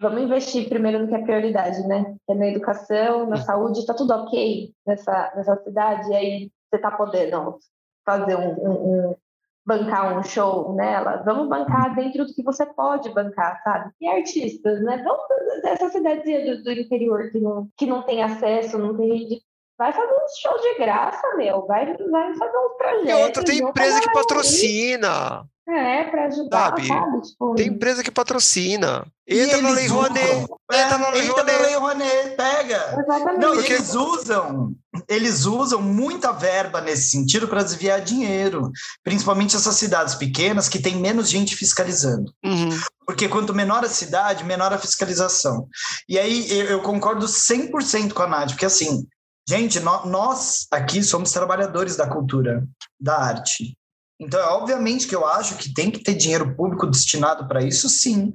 vamos investir primeiro no que é prioridade, né? Que é na educação, na saúde, tá tudo ok nessa, nessa cidade, e aí você tá podendo fazer um, um, um bancar um show nela, vamos bancar dentro do que você pode bancar, sabe? E artistas, né? Vamos dessa cidadezinha do, do, interior que não, que não tem acesso, não tem vai fazer um show de graça, meu. Vai, vai fazer um projeto. E outra, tem empresa que patrocina. É, para ajudar, sabe? sabe? Tipo, tem empresa que patrocina. Entra na Lei Rouanet. É, entra na Lei Rouanet. Lei Rouanet, pega. Exatamente. Não, Porque... eles usam, eles usam muita verba nesse sentido para desviar dinheiro. Principalmente essas cidades pequenas que tem menos gente fiscalizando. Uhum. Porque quanto menor a cidade, menor a fiscalização. E aí eu, eu concordo 100% com a Nádia, porque assim, gente, nós aqui somos trabalhadores da cultura, da arte Então, é obviamente que eu acho que tem que ter dinheiro público destinado para isso, sim.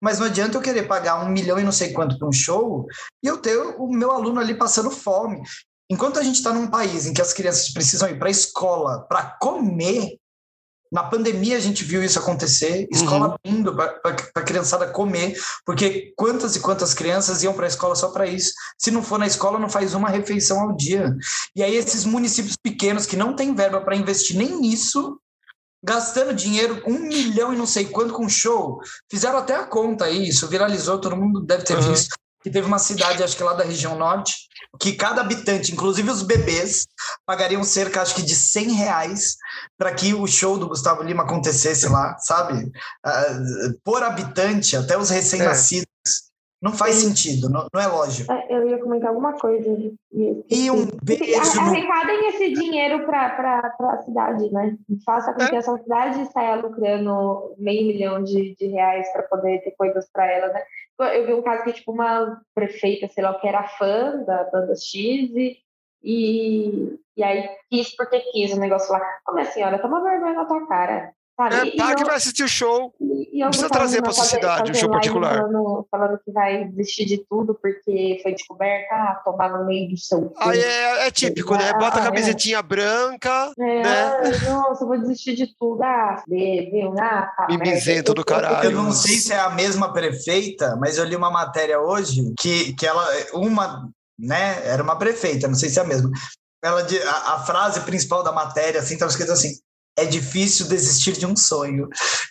Mas não adianta eu querer pagar um milhão e não sei quanto para um show e eu ter o meu aluno ali passando fome. Enquanto a gente está num país em que as crianças precisam ir para a escola para comer, na pandemia a gente viu isso acontecer, escola uhum. indo para a criançada comer, porque quantas e quantas crianças iam para a escola só para isso? Se não for na escola, não faz uma refeição ao dia. E aí esses municípios pequenos que não têm verba para investir nem nisso, gastando dinheiro, um milhão e não sei quanto com show, fizeram até a conta aí, isso viralizou, todo mundo deve ter uhum. visto que teve uma cidade, acho que lá da região norte, que cada habitante, inclusive os bebês, pagariam cerca, acho que de 100 reais para que o show do Gustavo Lima acontecesse lá, sabe? Uh, por habitante, até os recém-nascidos. É. Não faz sentido, não, não, é lógico. É, eu ia comentar alguma coisa. E um beijo. Arrecadem esse dinheiro para a cidade, né? Faça com é. que essa cidade saia lucrando meio milhão de, de reais para poder ter coisas para ela, né? Eu vi um caso que, tipo, uma prefeita, sei lá, que era fã da banda X e, e aí quis porque quis o negócio lá. Ô, minha senhora, toma vergonha na tua cara. Sabe? É, que vai assistir o show. E, e não precisa trazer para a sociedade um show particular. Falando, falando, que vai desistir de tudo porque foi descoberta, ah, tomar no meio do seu. Ah, é, é típico, né? Bota a ah, é. camisetinha é. branca. É, né? Nossa, eu vou desistir de tudo. Ah, viu? Ah, tá, Mimizento do caralho. Eu não sei se é a mesma prefeita, mas eu li uma matéria hoje que, que ela, uma, né, era uma prefeita, não sei se é a mesma. Ela, a, a frase principal da matéria, assim, estava escrito assim: é difícil desistir de um sonho.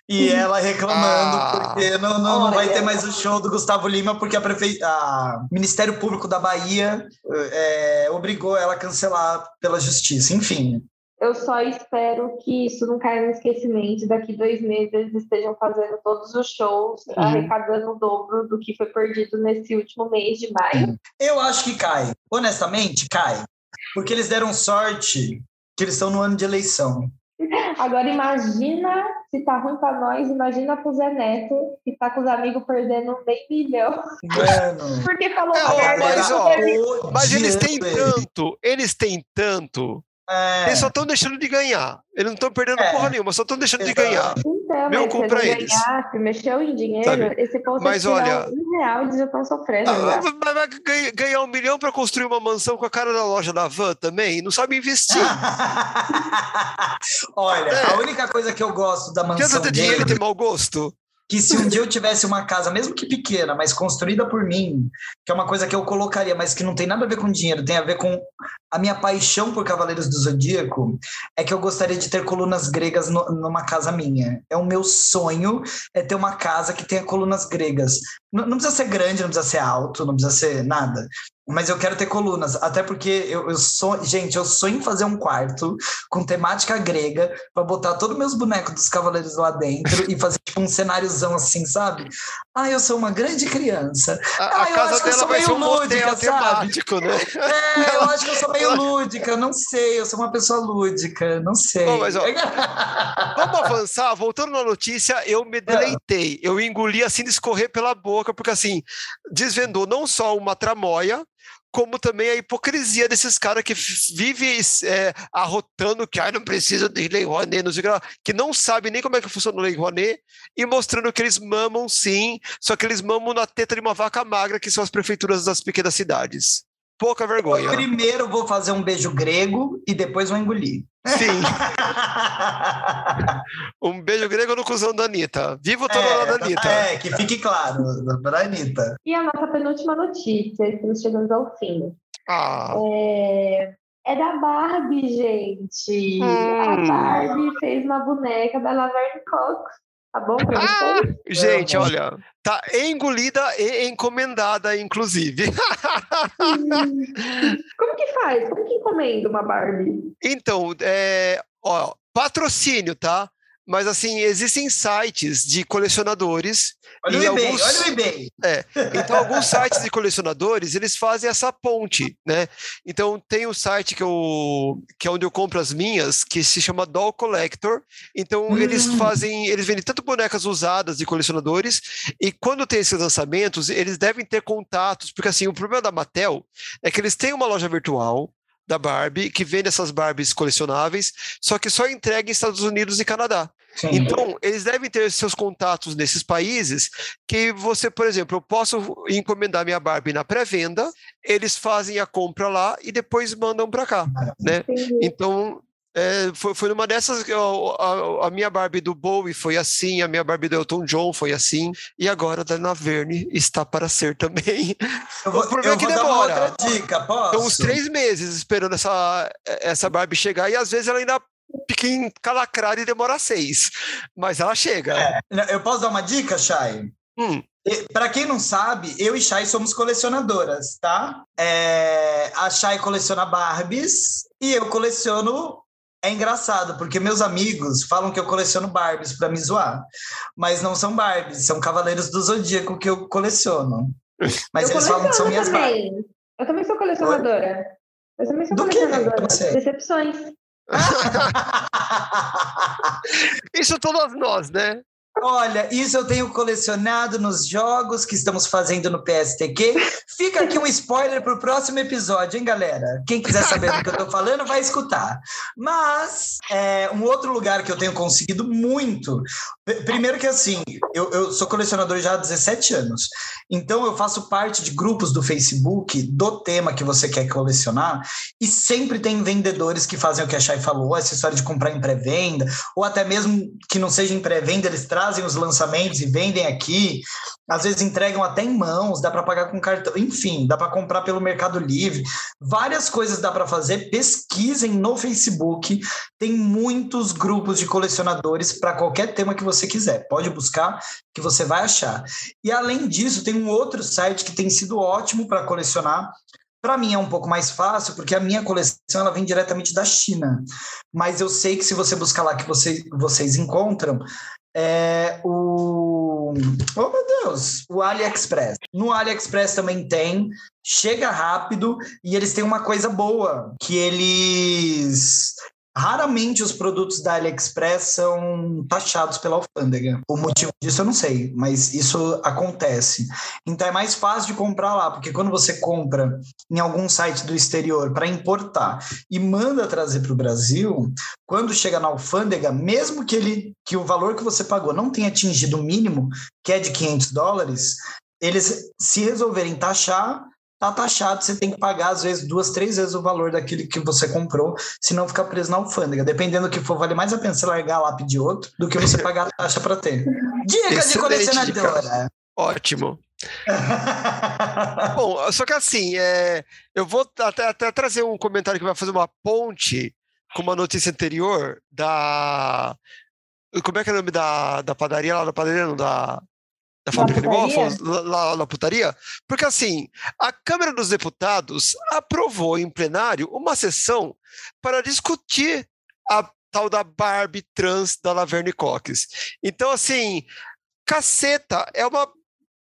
E ela reclamando, ah, porque não, não, não, vai ter mais o show do Gustavo Lima, porque a prefeita, a Ministério Público da Bahia é, obrigou ela a cancelar pela justiça. Enfim. Eu só espero que isso não caia no esquecimento. Daqui dois meses eles estejam fazendo todos os shows, uhum. arrecadando o dobro do que foi perdido nesse último mês de maio. Eu acho que cai. Honestamente, cai. Porque eles deram sorte que eles estão no ano de eleição. Agora imagina se tá ruim para nós, imagina pro Zé Neto, que tá com os amigos perdendo meio milhão. Mano. Porque falou é, mas, ó, mas eles têm tanto, eles têm tanto é. Eles só estão deixando de ganhar. Eles não estão perdendo é. porra nenhuma, só estão deixando de ganhar. Então, Meu cu pra eles. Ganhar, se mexeu em dinheiro, Sabe? esse povo mas olha, um real, eles já estão sofrendo. Ah, mas vai ganhar um milhão para construir uma mansão com a cara da loja da van também? Não sabe investir. olha, é. a única coisa que eu gosto da mansão. Quer ter dinheiro e ter mau gosto? que se um dia eu tivesse uma casa, mesmo que pequena, mas construída por mim, que é uma coisa que eu colocaria, mas que não tem nada a ver com dinheiro, tem a ver com a minha paixão por Cavaleiros do Zodíaco, é que eu gostaria de ter colunas gregas no, numa casa minha. É o meu sonho, é ter uma casa que tenha colunas gregas. Não, não precisa ser grande, não precisa ser alto, não precisa ser nada mas eu quero ter colunas, até porque eu, eu sou, gente, eu sonho em fazer um quarto com temática grega para botar todos meus bonecos dos cavaleiros lá dentro e fazer tipo um cenáriozão assim, sabe? Ah, eu sou uma grande criança. A, ah, a eu casa acho que sou meio um lúdica, temático, né? É, eu acho que eu sou meio lúdica, não sei, eu sou uma pessoa lúdica, não sei. Bom, mas, ó, vamos avançar, voltando na notícia, eu me deleitei, eu engoli assim de escorrer pela boca, porque assim, desvendou não só uma tramóia, como também a hipocrisia desses caras que vivem é, arrotando que ah, não precisa de Lei Rouanet, não sei o que, que não sabem nem como é que funciona a Lei Rouanet, e mostrando que eles mamam sim, só que eles mamam na teta de uma vaca magra, que são as prefeituras das pequenas cidades. Pouca vergonha. Eu primeiro vou fazer um beijo grego e depois vou engolir. Sim. um beijo grego no cuzão da Anitta. Viva o é, da Anitta. É, que fique claro, para Anitta. E a nossa penúltima notícia, estamos chegando ao fim. Ah. É, é da Barbie, gente. Hum. A Barbie fez uma boneca da Laverne Cox. Tá bom pra ah, Gente, olha, tá engolida e encomendada, inclusive. Como que faz? Como que encomenda uma Barbie? Então, é, ó, patrocínio, tá? Mas assim, existem sites de colecionadores. Olha o eBay, alguns, olha o eBay. É, então, alguns sites de colecionadores, eles fazem essa ponte, né? Então, tem um site que, eu, que é onde eu compro as minhas, que se chama Doll Collector. Então, hum. eles fazem, eles vendem tanto bonecas usadas de colecionadores, e quando tem esses lançamentos, eles devem ter contatos, porque assim, o problema da Mattel é que eles têm uma loja virtual, da Barbie, que vende essas Barbies colecionáveis, só que só entrega em Estados Unidos e Canadá. Sim. Então, eles devem ter seus contatos nesses países que você, por exemplo, eu posso encomendar minha Barbie na pré-venda, eles fazem a compra lá e depois mandam para cá, né? Então, é, foi, foi numa dessas que a, a, minha Barbie do Bowie foi assim, a minha Barbie do Elton John foi assim, e agora a da Naverne está para ser também. Eu vou, o problema é que demora. dica, posso? Então, uns três meses esperando essa, essa Barbie chegar, e às vezes ela ainda fica encalacrada e demora seis, mas ela chega. É, eu posso dar uma dica, Chay? Hum. Para quem não sabe, eu e Chay somos colecionadoras, tá? É, a Chay coleciona Barbies e eu coleciono é engraçado, porque meus amigos falam que eu coleciono Barbies para me zoar. Mas não são Barbies, são Cavaleiros do Zodíaco que eu coleciono. Mas eu eles falam que são minhas também. Barbies. Eu também sou colecionadora. Eu também sou do colecionadora. Decepções. Isso todos nós, né? Olha, isso eu tenho colecionado nos jogos que estamos fazendo no PSTQ. Fica aqui um spoiler para o próximo episódio, hein, galera? Quem quiser saber do que eu estou falando, vai escutar. Mas, é, um outro lugar que eu tenho conseguido muito. Primeiro que assim, eu, eu sou colecionador já há 17 anos. Então, eu faço parte de grupos do Facebook do tema que você quer colecionar. E sempre tem vendedores que fazem o que a Chay falou, essa história de comprar em pré-venda, ou até mesmo que não seja em pré-venda, eles trazem trazem os lançamentos e vendem aqui, às vezes entregam até em mãos, dá para pagar com cartão, enfim, dá para comprar pelo Mercado Livre. Várias coisas dá para fazer. Pesquisem no Facebook, tem muitos grupos de colecionadores para qualquer tema que você quiser. Pode buscar que você vai achar. E além disso, tem um outro site que tem sido ótimo para colecionar, para mim é um pouco mais fácil, porque a minha coleção ela vem diretamente da China. Mas eu sei que se você buscar lá que você, vocês encontram, é o. Oh, meu Deus! O AliExpress. No AliExpress também tem, chega rápido e eles têm uma coisa boa, que eles Raramente os produtos da AliExpress são taxados pela alfândega. O motivo disso eu não sei, mas isso acontece. Então é mais fácil de comprar lá, porque quando você compra em algum site do exterior para importar e manda trazer para o Brasil, quando chega na alfândega, mesmo que ele que o valor que você pagou não tenha atingido o mínimo, que é de 500 dólares, eles se resolverem taxar, tá taxado, você tem que pagar às vezes duas, três vezes o valor daquele que você comprou, se não ficar preso na alfândega. Dependendo do que for, vale mais a pena você largar lá pedir outro do que você pagar a taxa para ter. Dica de colecionadora. Ótimo. Bom, só que assim, é, eu vou até, até trazer um comentário que vai fazer uma ponte com uma notícia anterior da. Como é que é o nome da, da padaria lá da padaria? Não, da, da fábrica de waffles, lá na putaria? Porque assim, a Câmara dos Deputados aprovou em plenário uma sessão para discutir a tal da Barbie trans da Laverne Cox. Então, assim, caceta, é uma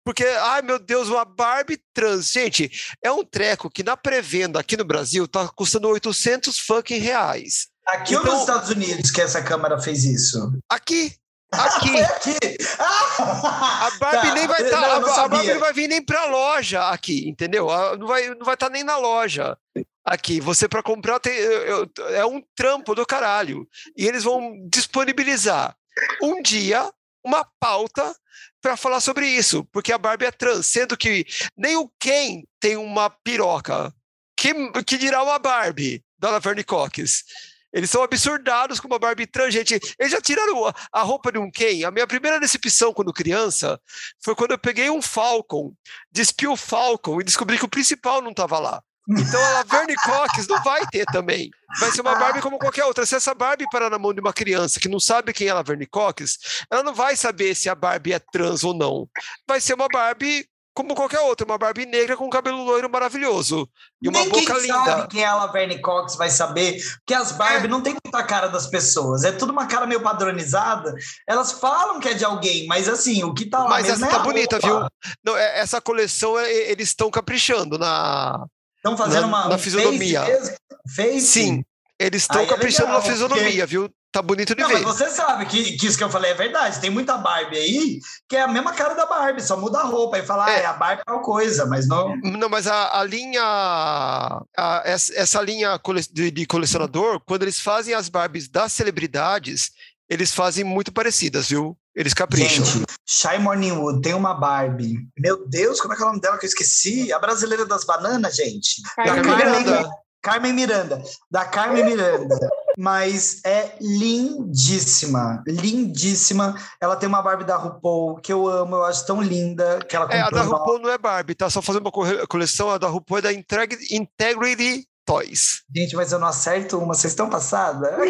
porque, ai meu Deus, uma Barbie trans. Gente, é um treco que na pré-venda aqui no Brasil tá custando 800 fucking reais. Aqui então, ou nos Estados Unidos que essa Câmara fez isso? Aqui. Aqui. aqui. A Barbie tá. nem vai estar. Tá, a, a, Barbie não vai vir nem para a loja aqui, entendeu? Não vai não vai estar tá nem na loja. Aqui, você para comprar tem, eu, é um trampo do caralho. E eles vão disponibilizar um dia uma pauta para falar sobre isso, porque a Barbie é trans, sendo que nem o Ken tem uma piroca. Que, que dirá uma Barbie da Laverne Cox? Eles são absurdados com uma Barbie trans, gente. Eles já tiraram a roupa de um Ken. A minha primeira decepção quando criança foi quando eu peguei um Falcon, despi o Falcon e descobri que o principal não estava lá. Então a Laverne Cox não vai ter também. Vai ser uma Barbie como qualquer outra. Se essa Barbie parar na mão de uma criança que não sabe quem é a Laverne Cox, ela não vai saber se a Barbie é trans ou não. Vai ser uma Barbie como qualquer outra, uma Barbie negra com um cabelo loiro maravilhoso e uma Nem boca quem linda. sabe quem é a Laverne Cox vai saber, porque as Barbie é. não tem muita cara das pessoas, é tudo uma cara meio padronizada. Elas falam que é de alguém, mas assim, o que tá lá Mas essa tá é bonita, roupa. viu? Não, é, essa coleção eles estão caprichando na Estão fazendo na, uma na fisionomia. Face, Sim. Eles estão é caprichando legal, na fisionomia, porque- viu? Tá bonito de Não, ver. mas você sabe que, que isso que eu falei é verdade. Tem muita Barbie aí que é a mesma cara da Barbie, só muda a roupa e fala, ah, É. é a Barbie é tal coisa, mas não. Não, mas a, a linha. a- essa, linha de, de colecionador, quando eles fazem as Barbies das celebridades, eles fazem muito parecidas, viu? Eles capricham. Gente, Shy Morningwood tem uma Barbie. Meu Deus, como é que é o nome dela que eu esqueci? A brasileira das bananas, gente. Carmen Miranda. Carmen Miranda. Da Carmen Miranda. Mas é lindíssima, lindíssima. Ela tem uma Barbie da RuPaul que eu amo, eu acho tão linda que ela É, a da. RuPaul não é Barbie, tá? Só fazendo uma coleção, a da RuPaul é da Integ- Integrity Toys. Gente, mas eu não acerto uma, vocês estão passada?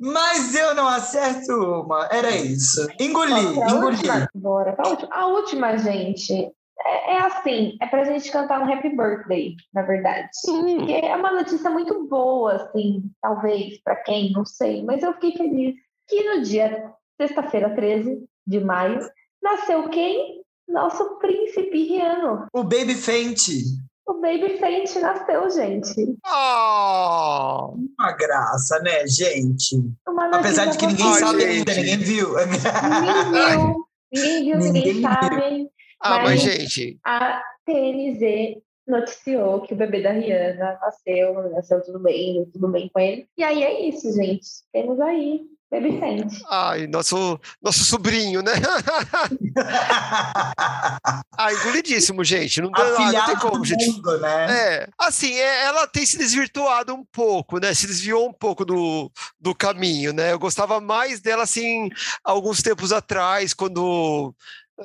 mas eu não acerto uma, era isso. Engoli, pra engoli. última? Bora pra última. A última, gente, é, é assim, é pra gente cantar um happy birthday, na verdade. Porque é uma notícia muito boa, assim, talvez, pra quem, não sei, mas eu fiquei feliz que no dia, sexta-feira, 13 de maio, nasceu quem? Nosso príncipe Riano. O Baby Fente. O Baby Fente nasceu, gente. Ah! Uma graça, né, gente? Uma notícia Apesar de que ninguém sabe ainda, ninguém viu. Ninguém viu, ninguém viu, ninguém, Ninguém viu. Ah, mas, Mas- gente, A TNZ noticiou que o bebê da Rihanna nasceu, nasceu tudo bem, tudo bem com ele. E aí é isso, gente. Temos aí Baby Fente. ai, nosso, nosso sobrinho, né? ah, engolidíssimo, gente. Não, dá, ah, não tem como, do gente. mundo, né? É, assim, é, ela tem se desvirtuado um pouco, né? Se desviou um pouco do, do caminho, né? Eu gostava mais dela, assim, alguns tempos atrás, quando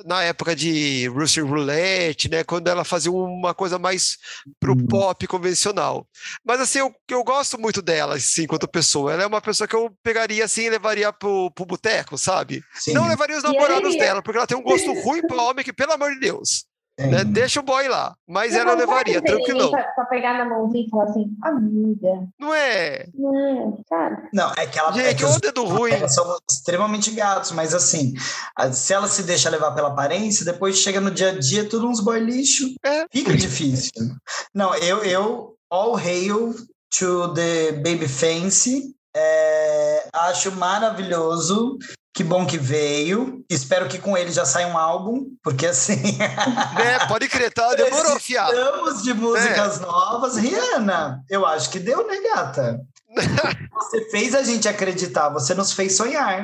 na época de Russian Roulette, né? Quando ela fazia uma coisa mais pro Hum. pop convencional. Mas assim, eu, eu gosto muito dela, assim, enquanto pessoa. Ela é uma pessoa que eu pegaria assim e levaria pro, pro boteco, sabe? Sim. Não levaria os namorados aí? dela, porque ela tem um gosto ruim pra homem que, pelo amor de Deus. Né? Deixa o boy lá. Mas ela Não, levaria, não tem ninguém tranquilão. Pra, pra pegar na mãozinha e falar assim, amiga, Não é? não, sabe? Não, é que ela é Gente, que os ô dedo ruim. elas são extremamente gatos, mas assim, a- se ela se deixa levar pela aparência, depois chega no dia a dia, tudo uns boy lixo. É. Fica difícil. Não, eu, eu all hail to the baby fancy. É, acho maravilhoso. Que bom que veio. Espero que com ele já saia um álbum, porque assim. Né? Pode crer, tá? Demorou, fiado. Precisamos de músicas novas. Rihanna, eu acho que deu, né, gata? Você fez a gente acreditar, você nos fez sonhar.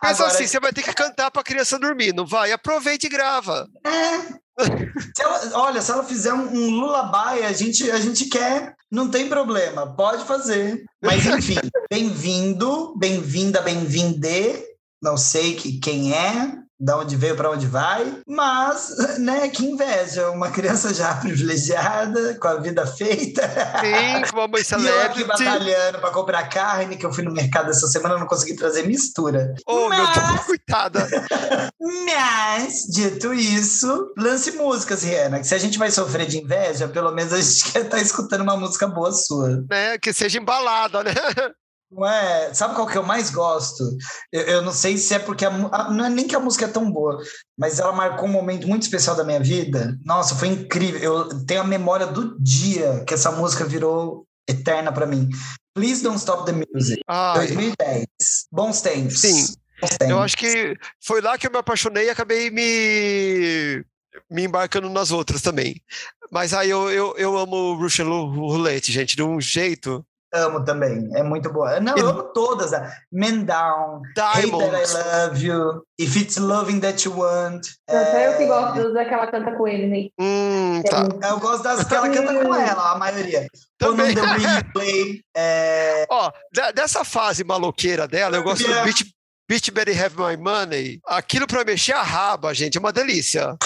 Pensa Agora, assim, você vai ter que cantar pra criança dormir, não vai? Aproveita e grava. se ela- olha, se ela fizer um, um lullaby, a gente, a gente quer, não tem problema, pode fazer. Mas enfim, bem-vindo, bem-vinda, bem-vinde. Não sei que, quem é, da onde veio, para onde vai, mas, né, que inveja, uma criança já privilegiada, com a vida feita. Sim, com uma mãe E eu batalhando para comprar carne, que eu fui no mercado essa semana, não consegui trazer mistura. Oh, meu Mas- Deus, coitada. Mas, dito isso, lance músicas, Rihanna. Que se a gente vai sofrer de inveja, pelo menos a gente quer estar escutando uma música boa sua. Né? Que seja embalada, né? Não é? Sabe qual que eu mais gosto? Eu, eu não sei se é porque a, a- não é nem que a música é tão boa, mas ela marcou um momento muito especial da minha vida. Nossa, foi incrível. Eu tenho a memória do dia que essa música virou eterna para mim. Please Don't Stop the Music, Ai, 2010. Bons tempos. Sim. Bons tempos. eu acho que foi lá que eu me apaixonei e acabei me, me embarcando nas outras também. Mas aí eu, eu, eu amo o Russian Roulette, gente, de um jeito. Amo também, é muito boa. Não, eu amo todas. a Men Down, Hate Diamond. That I Love You, If It's Loving That You Want. Até eu que É, gosto daquela canta com ele, né? Hum, tá. Eu gosto das que ela canta com ela, a maioria. Também. the replay. É, Ó, de- dessa fase maloqueira dela, eu gosto Yeah. do Beach, Beach Better Have My Money. Aquilo pra mexer a raba, gente, é uma delícia.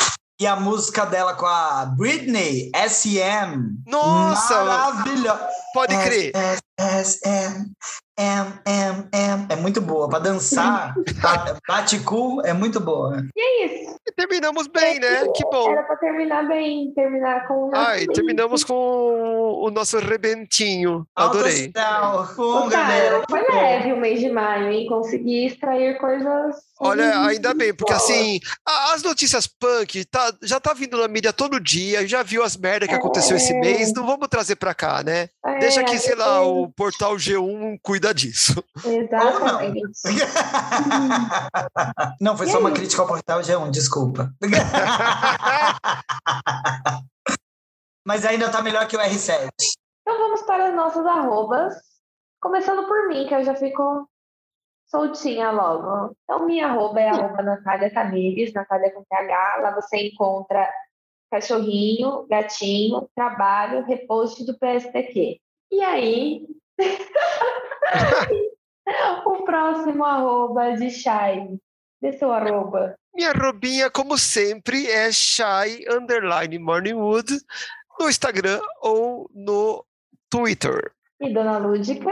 E a música dela com a Britney, S.M. Nossa! Maravilhosa. Pode crer. S.M. am, am, am. É muito boa. Pra dançar, bate cu é muito boa. E é isso. E terminamos bem, né? Que bom. Era pra terminar bem, terminar com o Ai, terminamos com o nosso rebentinho. Adorei. Bom, galera. Foi leve o mês de maio, hein? Consegui extrair coisas. Olha, ainda bem, porque assim, as notícias punk tá, já tá vindo na mídia todo dia, já viu as merdas que aconteceu esse É. mês, não vamos trazer pra cá, né? É, Deixa que, sei lá, é, o portal G1 cuida disso. Exatamente. Não, foi E só uma aí? crítica ao portal G1, desculpa. Mas ainda tá melhor que o R7. Então vamos para as nossas arrobas. Começando por mim, que eu já fico soltinha logo. Então, minha arroba é arroba Natália Tamires, Natália com TH. Lá você encontra cachorrinho, gatinho, trabalho, repost do PSTQ. E aí, o próximo arroba de Shai. Dê seu arroba. Minha robinha, como sempre, é shy underline morningwood no Instagram ou no Twitter. E Dona Lúdica.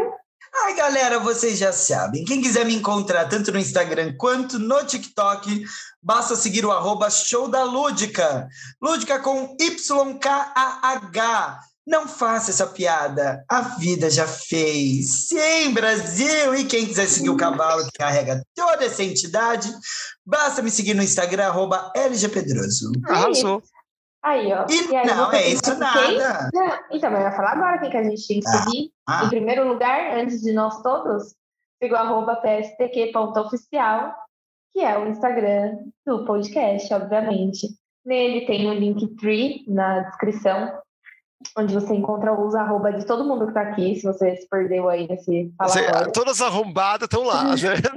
Ai, galera, vocês já sabem. Quem quiser me encontrar tanto no Instagram quanto no TikTok, basta seguir o arroba show da Lúdica. Lúdica com YKAH. Não faça essa piada. A vida já fez. Sim, Brasil! E quem quiser seguir o cavalo que carrega toda essa entidade, basta me seguir no Instagram, arroba LGPedroso. Arrasou. Aí, ó. E, aí, não, é isso que- nada. Então, mas eu ia falar agora quem que a gente tem que Ah, seguir. ah. Em primeiro lugar, antes de nós todos, siga o arroba pstq.oficial, que é o Instagram do podcast, obviamente. Nele tem o Linktree na descrição, onde você encontra os arroba de todo mundo que tá aqui, se você se perdeu aí nesse falatório. todas arrombadas estão lá, né?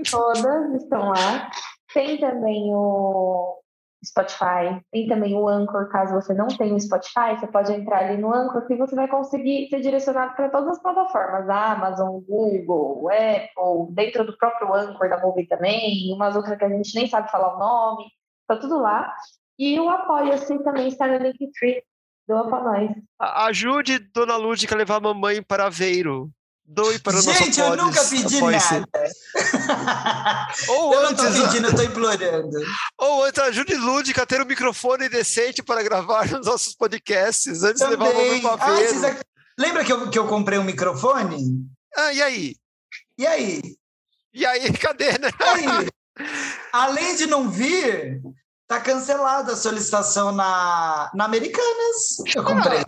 Todas estão lá. Tem também o Spotify, tem também o Anchor, caso você não tenha o Spotify, você pode entrar ali no Anchor que você vai conseguir ser direcionado para todas as plataformas, Amazon, Google, Apple, dentro do próprio Anchor da Movie também, umas outras que a gente nem sabe falar o nome, tá tudo lá. E o Apoia-se também está no Linktree, doa para nós. Ajude Dona Lúdica a levar a mamãe para Aveiro. Doe para o nosso Gente, eu nunca pedi Apoia-se. nada. Ou Eu não tô antes, pedindo, eu tô implorando. ou antes, ajude Lúdica a ter um microfone decente para gravar nos nossos podcasts, antes de levar a mamãe Também. para Ah, Aveiro. ac- Lembra que eu, que eu comprei um microfone? Ah, e aí? E aí? E aí, cadê, né? Aí? Além de não vir, tá cancelada a solicitação na, na Americanas. Eu comprei.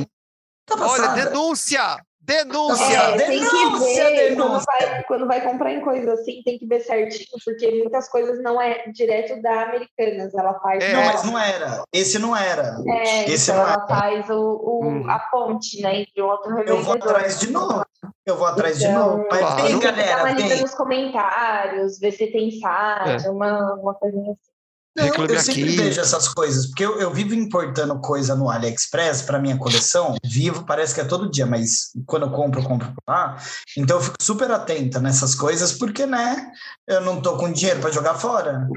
Tá Olha, denúncia! Denúncia! É, tem que denúncia, ver, quando denúncia. vai, quando vai comprar em coisa assim, tem que ver certinho, porque muitas coisas não é direto da Americanas, ela faz. É. Não, mas não era. Esse não era. É, Esse então não ela faz o, o- Hum. a ponte, né, entre o outro Eu revendedor. vou atrás de novo. Eu vou atrás de Então, novo. Mas Claro. tem, galera, tem. nos comentários, ver se tem site, uma, uma coisinha assim. Não, Reclame eu sempre aqui. vejo essas coisas, porque eu, eu vivo importando coisa no AliExpress para minha coleção. Vivo, parece que é todo dia, mas quando eu compro, eu compro lá. Então eu fico super atenta nessas coisas, porque, né, eu não tô com dinheiro para jogar fora.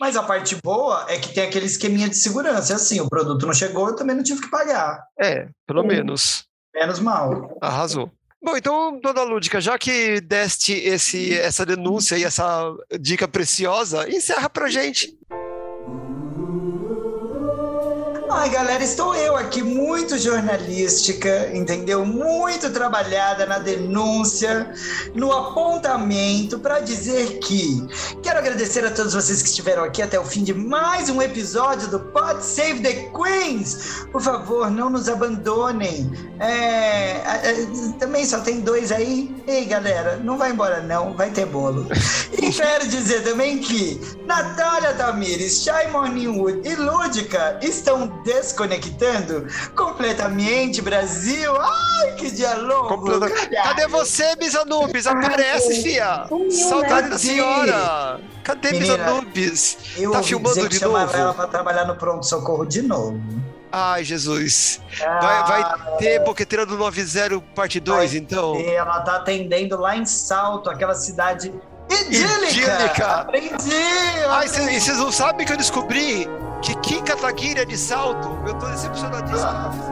Mas a parte boa é que tem aquele esqueminha de segurança. Assim, o produto não chegou, eu também não tive que pagar. É, pelo Sim. menos. Menos mal. Arrasou. Bom, então, dona Lúdica, já que deste esse, essa denúncia e essa dica preciosa, encerra pra gente. Ai, galera, estou eu aqui, muito jornalística, entendeu? Muito trabalhada na denúncia, no apontamento, para dizer que quero agradecer a todos vocês que estiveram aqui até o fim de mais um episódio do Pod Save the Queens. Por favor, não nos abandonem. É, é, é, também só tem dois aí. Ei, galera, não vai embora não, vai ter bolo. E quero dizer também que Natália Tamires, Shai Morningwood e Lúdica estão desconectando completamente Brasil. Ai, que dia longo! Completa- Cadê você, Miss Anubis? Aparece, fia! Sumiu, Saudade né? da senhora! Cadê Menina, Anubis? Eu Tá filmando de novo? ela para trabalhar no pronto-socorro de novo. Ai, Jesus. Vai, Ah, vai ter Boqueteira do 90 parte 2, então? E ela tá atendendo lá em Salto, aquela cidade idílica. Idílica. Aprendi! Ai, aprendi. e vocês não sabem que eu descobri que Kim Kataguiri é de salto? Eu tô decepcionadíssimo.